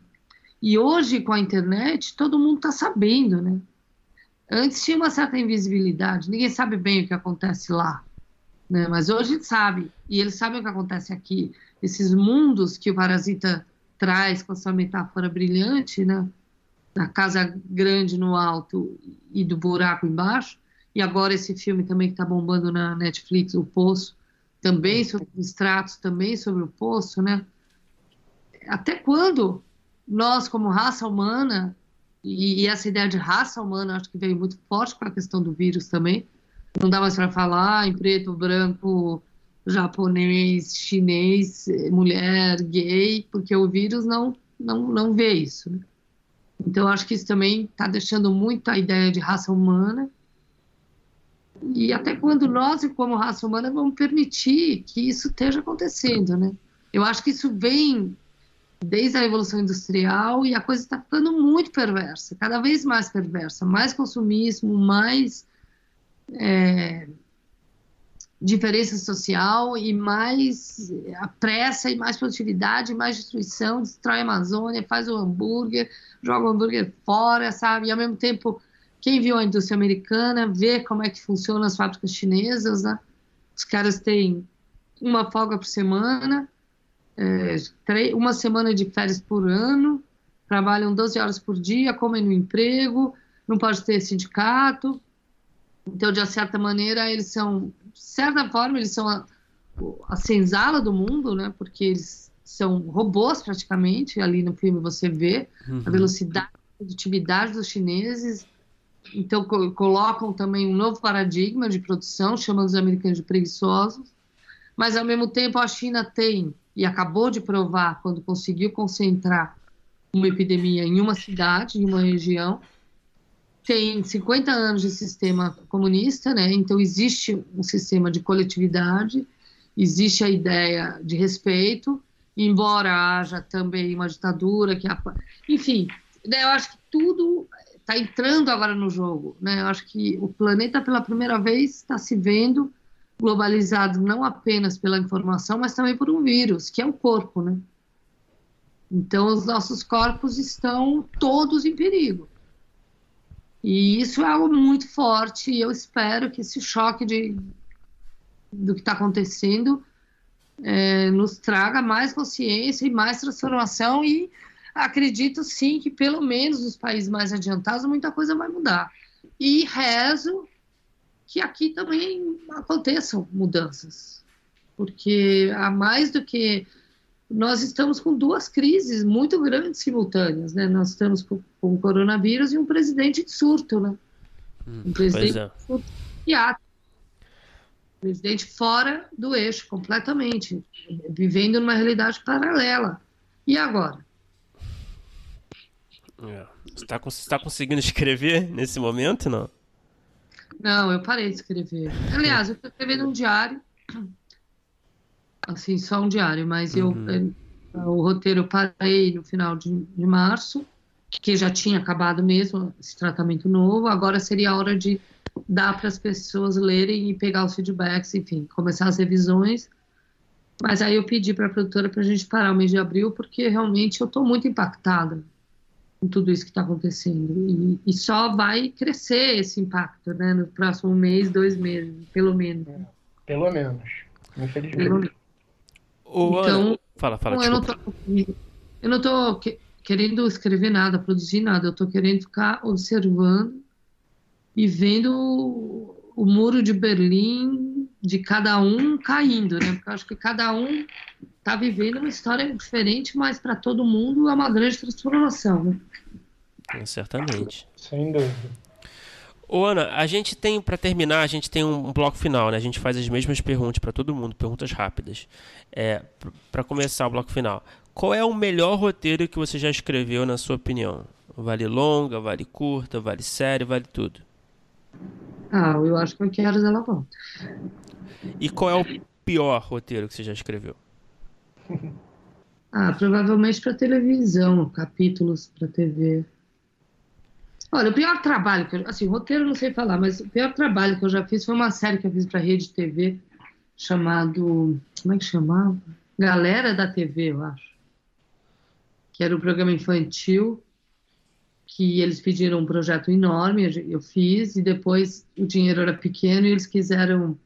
E hoje, com a internet, todo mundo está sabendo, né? Antes tinha uma certa invisibilidade, ninguém sabe bem o que acontece lá, né? Mas hoje a sabe, e eles sabem o que acontece aqui. Esses mundos que o Parasita traz com essa metáfora brilhante, né? Da casa grande no alto e do buraco embaixo. E agora esse filme também que está bombando na Netflix, O Poço, também sobre extratos, também sobre o Poço, né? Até quando nós, como raça humana, e, e essa ideia de raça humana acho que veio muito forte com a questão do vírus também, não dá mais para falar em preto, branco, japonês, chinês, mulher, gay, porque o vírus não, não, não vê isso. Né? Então, acho que isso também está deixando muito a ideia de raça humana. E até quando nós, como raça humana, vamos permitir que isso esteja acontecendo, né? Eu acho que isso vem desde a Revolução Industrial e a coisa está ficando muito perversa, cada vez mais perversa, mais consumismo, mais é, diferença social e mais a pressa e mais produtividade, mais destruição, destrói a Amazônia, faz o hambúrguer, joga o hambúrguer fora, sabe? E ao mesmo tempo, quem viu a indústria americana vê como é que funcionam as fábricas chinesas, né? Os caras têm uma folga por semana, é, uma semana de férias por ano, trabalham 12 horas por dia, comem no emprego, não pode ter sindicato. Então, de certa maneira, eles são de certa forma, eles são a, a senzala do mundo, né? Porque eles são robôs praticamente. Ali no filme você vê uhum. a velocidade, a produtividade dos chineses. Então co colocam também um novo paradigma de produção, chamando os americanos de preguiçosos. Mas ao mesmo tempo a China tem e acabou de provar quando conseguiu concentrar uma epidemia em uma cidade, em uma região, tem 50 anos de sistema comunista, né? Então existe um sistema de coletividade, existe a ideia de respeito, embora haja também uma ditadura que, enfim, né? eu acho que tudo está entrando agora no jogo, né? Eu acho que o planeta pela primeira vez está se vendo globalizado não apenas pela informação, mas também por um vírus, que é o corpo, né? Então os nossos corpos estão todos em perigo. E isso é algo muito forte e eu espero que esse choque de, do que está acontecendo é, nos traga mais consciência e mais transformação e acredito sim que pelo menos nos países mais adiantados muita coisa vai mudar. E rezo que aqui também aconteçam mudanças, porque há mais do que nós estamos com duas crises muito grandes simultâneas, né? Nós estamos com, com o coronavírus e um presidente de surto, né? Hum, um presidente é. surto presidente fora do eixo completamente, vivendo numa realidade paralela. E agora? É. Você está tá conseguindo escrever nesse momento, não? Não, eu parei de escrever. Aliás, eu estou escrevendo um diário assim, só um diário, mas uhum. eu, eu, o roteiro eu parei no final de, de março, que já tinha acabado mesmo esse tratamento novo, agora seria a hora de dar para as pessoas lerem e pegar os feedbacks, enfim, começar as revisões. Mas aí eu pedi para a produtora para a gente parar o mês de abril, porque realmente eu estou muito impactada com tudo isso que está acontecendo. E, e, só vai crescer esse impacto, né, no próximo mês, dois meses, pelo menos. Pelo menos, infelizmente. Pelo menos. Ou, então, fala, fala, eu não tô, eu não tô que, querendo escrever nada, produzir nada, eu tô querendo ficar observando e vendo o, o muro de Berlim de cada um caindo, né? Porque eu acho que cada um tá vivendo uma história diferente, mas para todo mundo é uma grande transformação, né? Certamente. Sem dúvida. Ô Ana, a gente tem, para terminar, a gente tem um, bloco final, né? A gente faz as mesmas perguntas para todo mundo, perguntas rápidas. É, para começar o bloco final, qual é o melhor roteiro que você já escreveu, na sua opinião? Vale longa, vale curta, vale série, vale tudo? Ah, eu acho que eu quero ela volta. E qual é o pior roteiro que você já escreveu? Ah, provavelmente para televisão, capítulos para TV. Olha, o pior trabalho que eu, assim, roteiro não sei falar, mas o pior trabalho que eu já fiz foi uma série que eu fiz para Rede TV chamado, como é que chamava? Galera da TV, eu acho. Que era um programa infantil. que eles pediram um projeto enorme, eu fiz, e depois o dinheiro era pequeno e eles quiseram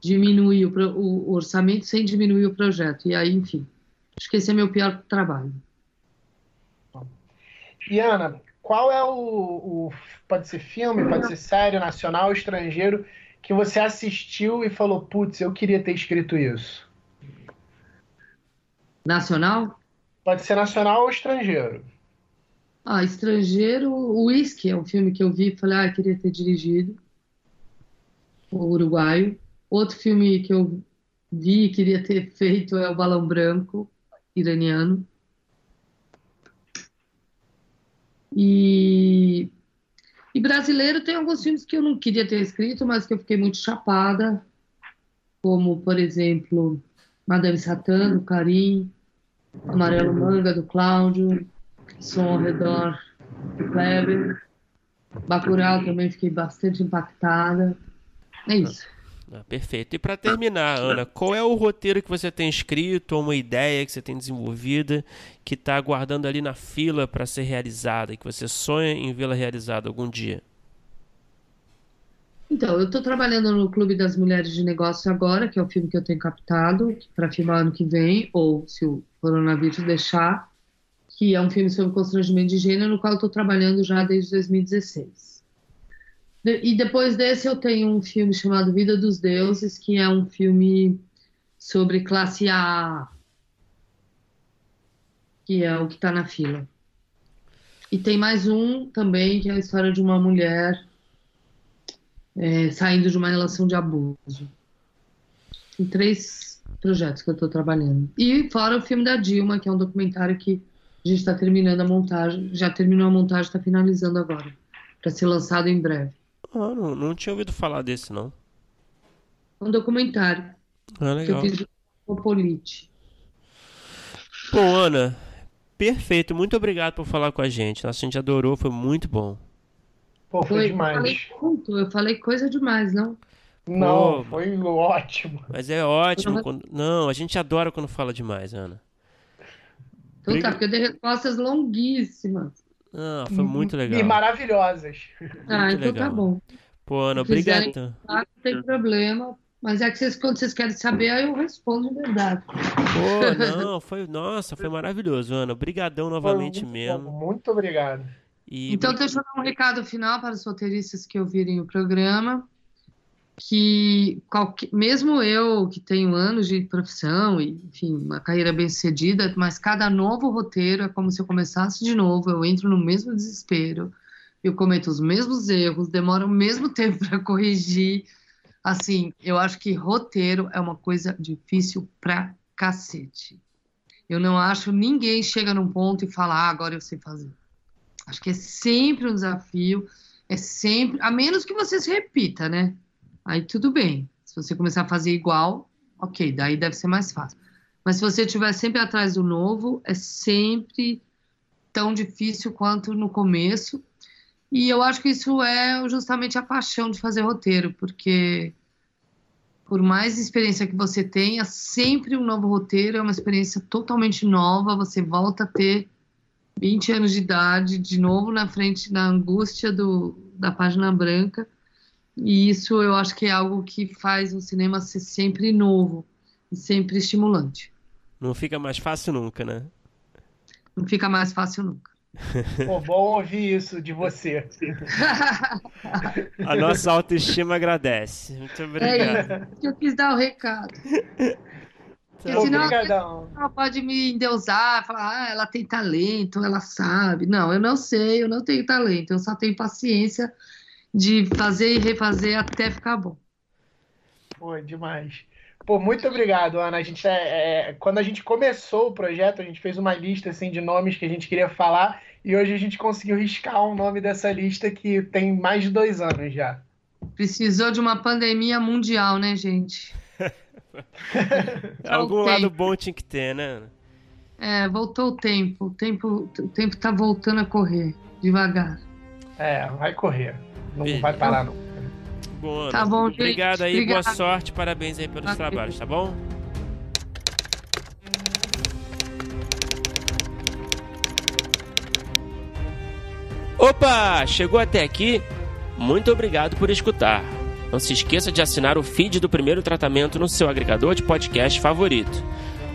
diminuir o, o, orçamento sem diminuir o projeto. E aí, enfim, acho que esse é meu pior trabalho. E Ana, qual é o, o pode ser filme, pode ser série, nacional, estrangeiro, que você assistiu e falou, putz, eu queria ter escrito isso? Nacional? Pode ser nacional ou estrangeiro. Ah, estrangeiro, o Whisky é um filme que eu vi e falei, ah, queria ter dirigido. O uruguaio. Outro filme que eu vi e queria ter [laughs] feito é o Balão Branco, iraniano. E, e brasileiro tem alguns filmes que eu não queria ter escrito, mas que eu fiquei muito chapada, como, por exemplo, Madame Satã, do Karim, Amarelo Manga, do Cláudio, Som ao Redor, do Kleber, Bacurau também fiquei bastante impactada. É isso. Ah, perfeito. E para terminar, Ana, qual é o roteiro que você tem escrito, ou uma ideia que você tem desenvolvida, que está aguardando ali na fila para ser realizada, que você sonha em vê-la realizada algum dia? Então, eu estou trabalhando no Clube das Mulheres de Negócio agora, que é o filme que eu tenho captado para filmar ano que vem, ou se o coronavírus deixar, que é um filme sobre constrangimento de gênero, no qual estou trabalhando já desde 2016. E depois desse eu tenho um filme chamado Vida dos Deuses, que é um filme sobre classe A, que é o que está na fila. E tem mais um também, que é a história de uma mulher é, saindo de uma relação de abuso. Tem três projetos que eu estou trabalhando. E fora o filme da Dilma, que é um documentário que a gente está terminando a montagem, já terminou a montagem, está finalizando agora, para ser lançado em breve. Ah, não, não tinha ouvido falar desse, não. Um documentário. Ah, legal. Que eu fiz com Polite. Bom, Ana, perfeito. Muito obrigado por falar com a gente. Nossa, a gente adorou, foi muito bom. Pô, foi, foi demais. Eu falei, muito, eu falei coisa demais, não? Não, Pô, foi ótimo. Mas é ótimo. Quando... Não, a gente adora quando fala demais, Ana. Então tá, porque eu dei respostas longuíssimas. Ah, foi muito legal. E maravilhosas. Ah, muito então tá legal. tá bom. Pô, Ana, obrigado. Não tem problema. Mas é que vocês, quando vocês querem saber, aí eu respondo de verdade. Pô, não, foi. Nossa, foi maravilhoso, Ana. Obrigadão novamente muito mesmo. Bom, muito obrigado. E... Então, deixa eu dar um recado final para os roteiristas que ouvirem o programa que qualquer, mesmo eu que tenho anos de profissão e enfim uma carreira bem sucedida, mas cada novo roteiro é como se eu começasse de novo, eu entro no mesmo desespero, eu cometo os mesmos erros, demora o mesmo [laughs] tempo para corrigir. Assim, eu acho que roteiro é uma coisa difícil pra cacete. Eu não acho ninguém chega num ponto e fala, ah, agora eu sei fazer. Acho que é sempre um desafio, é sempre, a menos que você se repita, né? Aí tudo bem. Se você começar a fazer igual, ok, daí deve ser mais fácil. Mas se você estiver sempre atrás do novo, é sempre tão difícil quanto no começo. E eu acho que isso é justamente a paixão de fazer roteiro, porque por mais experiência que você tenha, sempre um novo roteiro é uma experiência totalmente nova. Você volta a ter 20 anos de idade, de novo na frente da angústia do, da página branca. E isso eu acho que é algo que faz o cinema ser sempre novo e sempre estimulante. Não fica mais fácil nunca, né? Não fica mais fácil nunca. [laughs] Pô, bom ouvir isso de você. [laughs] A nossa autoestima agradece. Muito obrigado. É isso. Eu quis dar o recado. [laughs] Porque senão ela pode me endeusar, falar, ah, ela tem talento, ela sabe. Não, eu não sei, eu não tenho talento, eu só tenho paciência de fazer e refazer até ficar bom. Foi demais. Pô, muito obrigado, Ana. A gente é, é, quando a gente começou o projeto, a gente fez uma lista assim de nomes que a gente queria falar e hoje a gente conseguiu riscar um nome dessa lista que tem mais de dois anos já. Precisou de uma pandemia mundial, né, gente? [laughs] Algum lado bom tinha que ter, né? É, voltou o tempo. O tempo, o tempo tá voltando a correr devagar. É, vai correr. Não Beleza. vai parar, não. Bom, tá bom, gente. Obrigado aí, Obrigado. boa sorte, parabéns aí pelos trabalhos, tá bom? Opa, chegou até aqui? Muito obrigado por escutar. Não se esqueça de assinar o feed do primeiro tratamento no seu agregador de podcast favorito.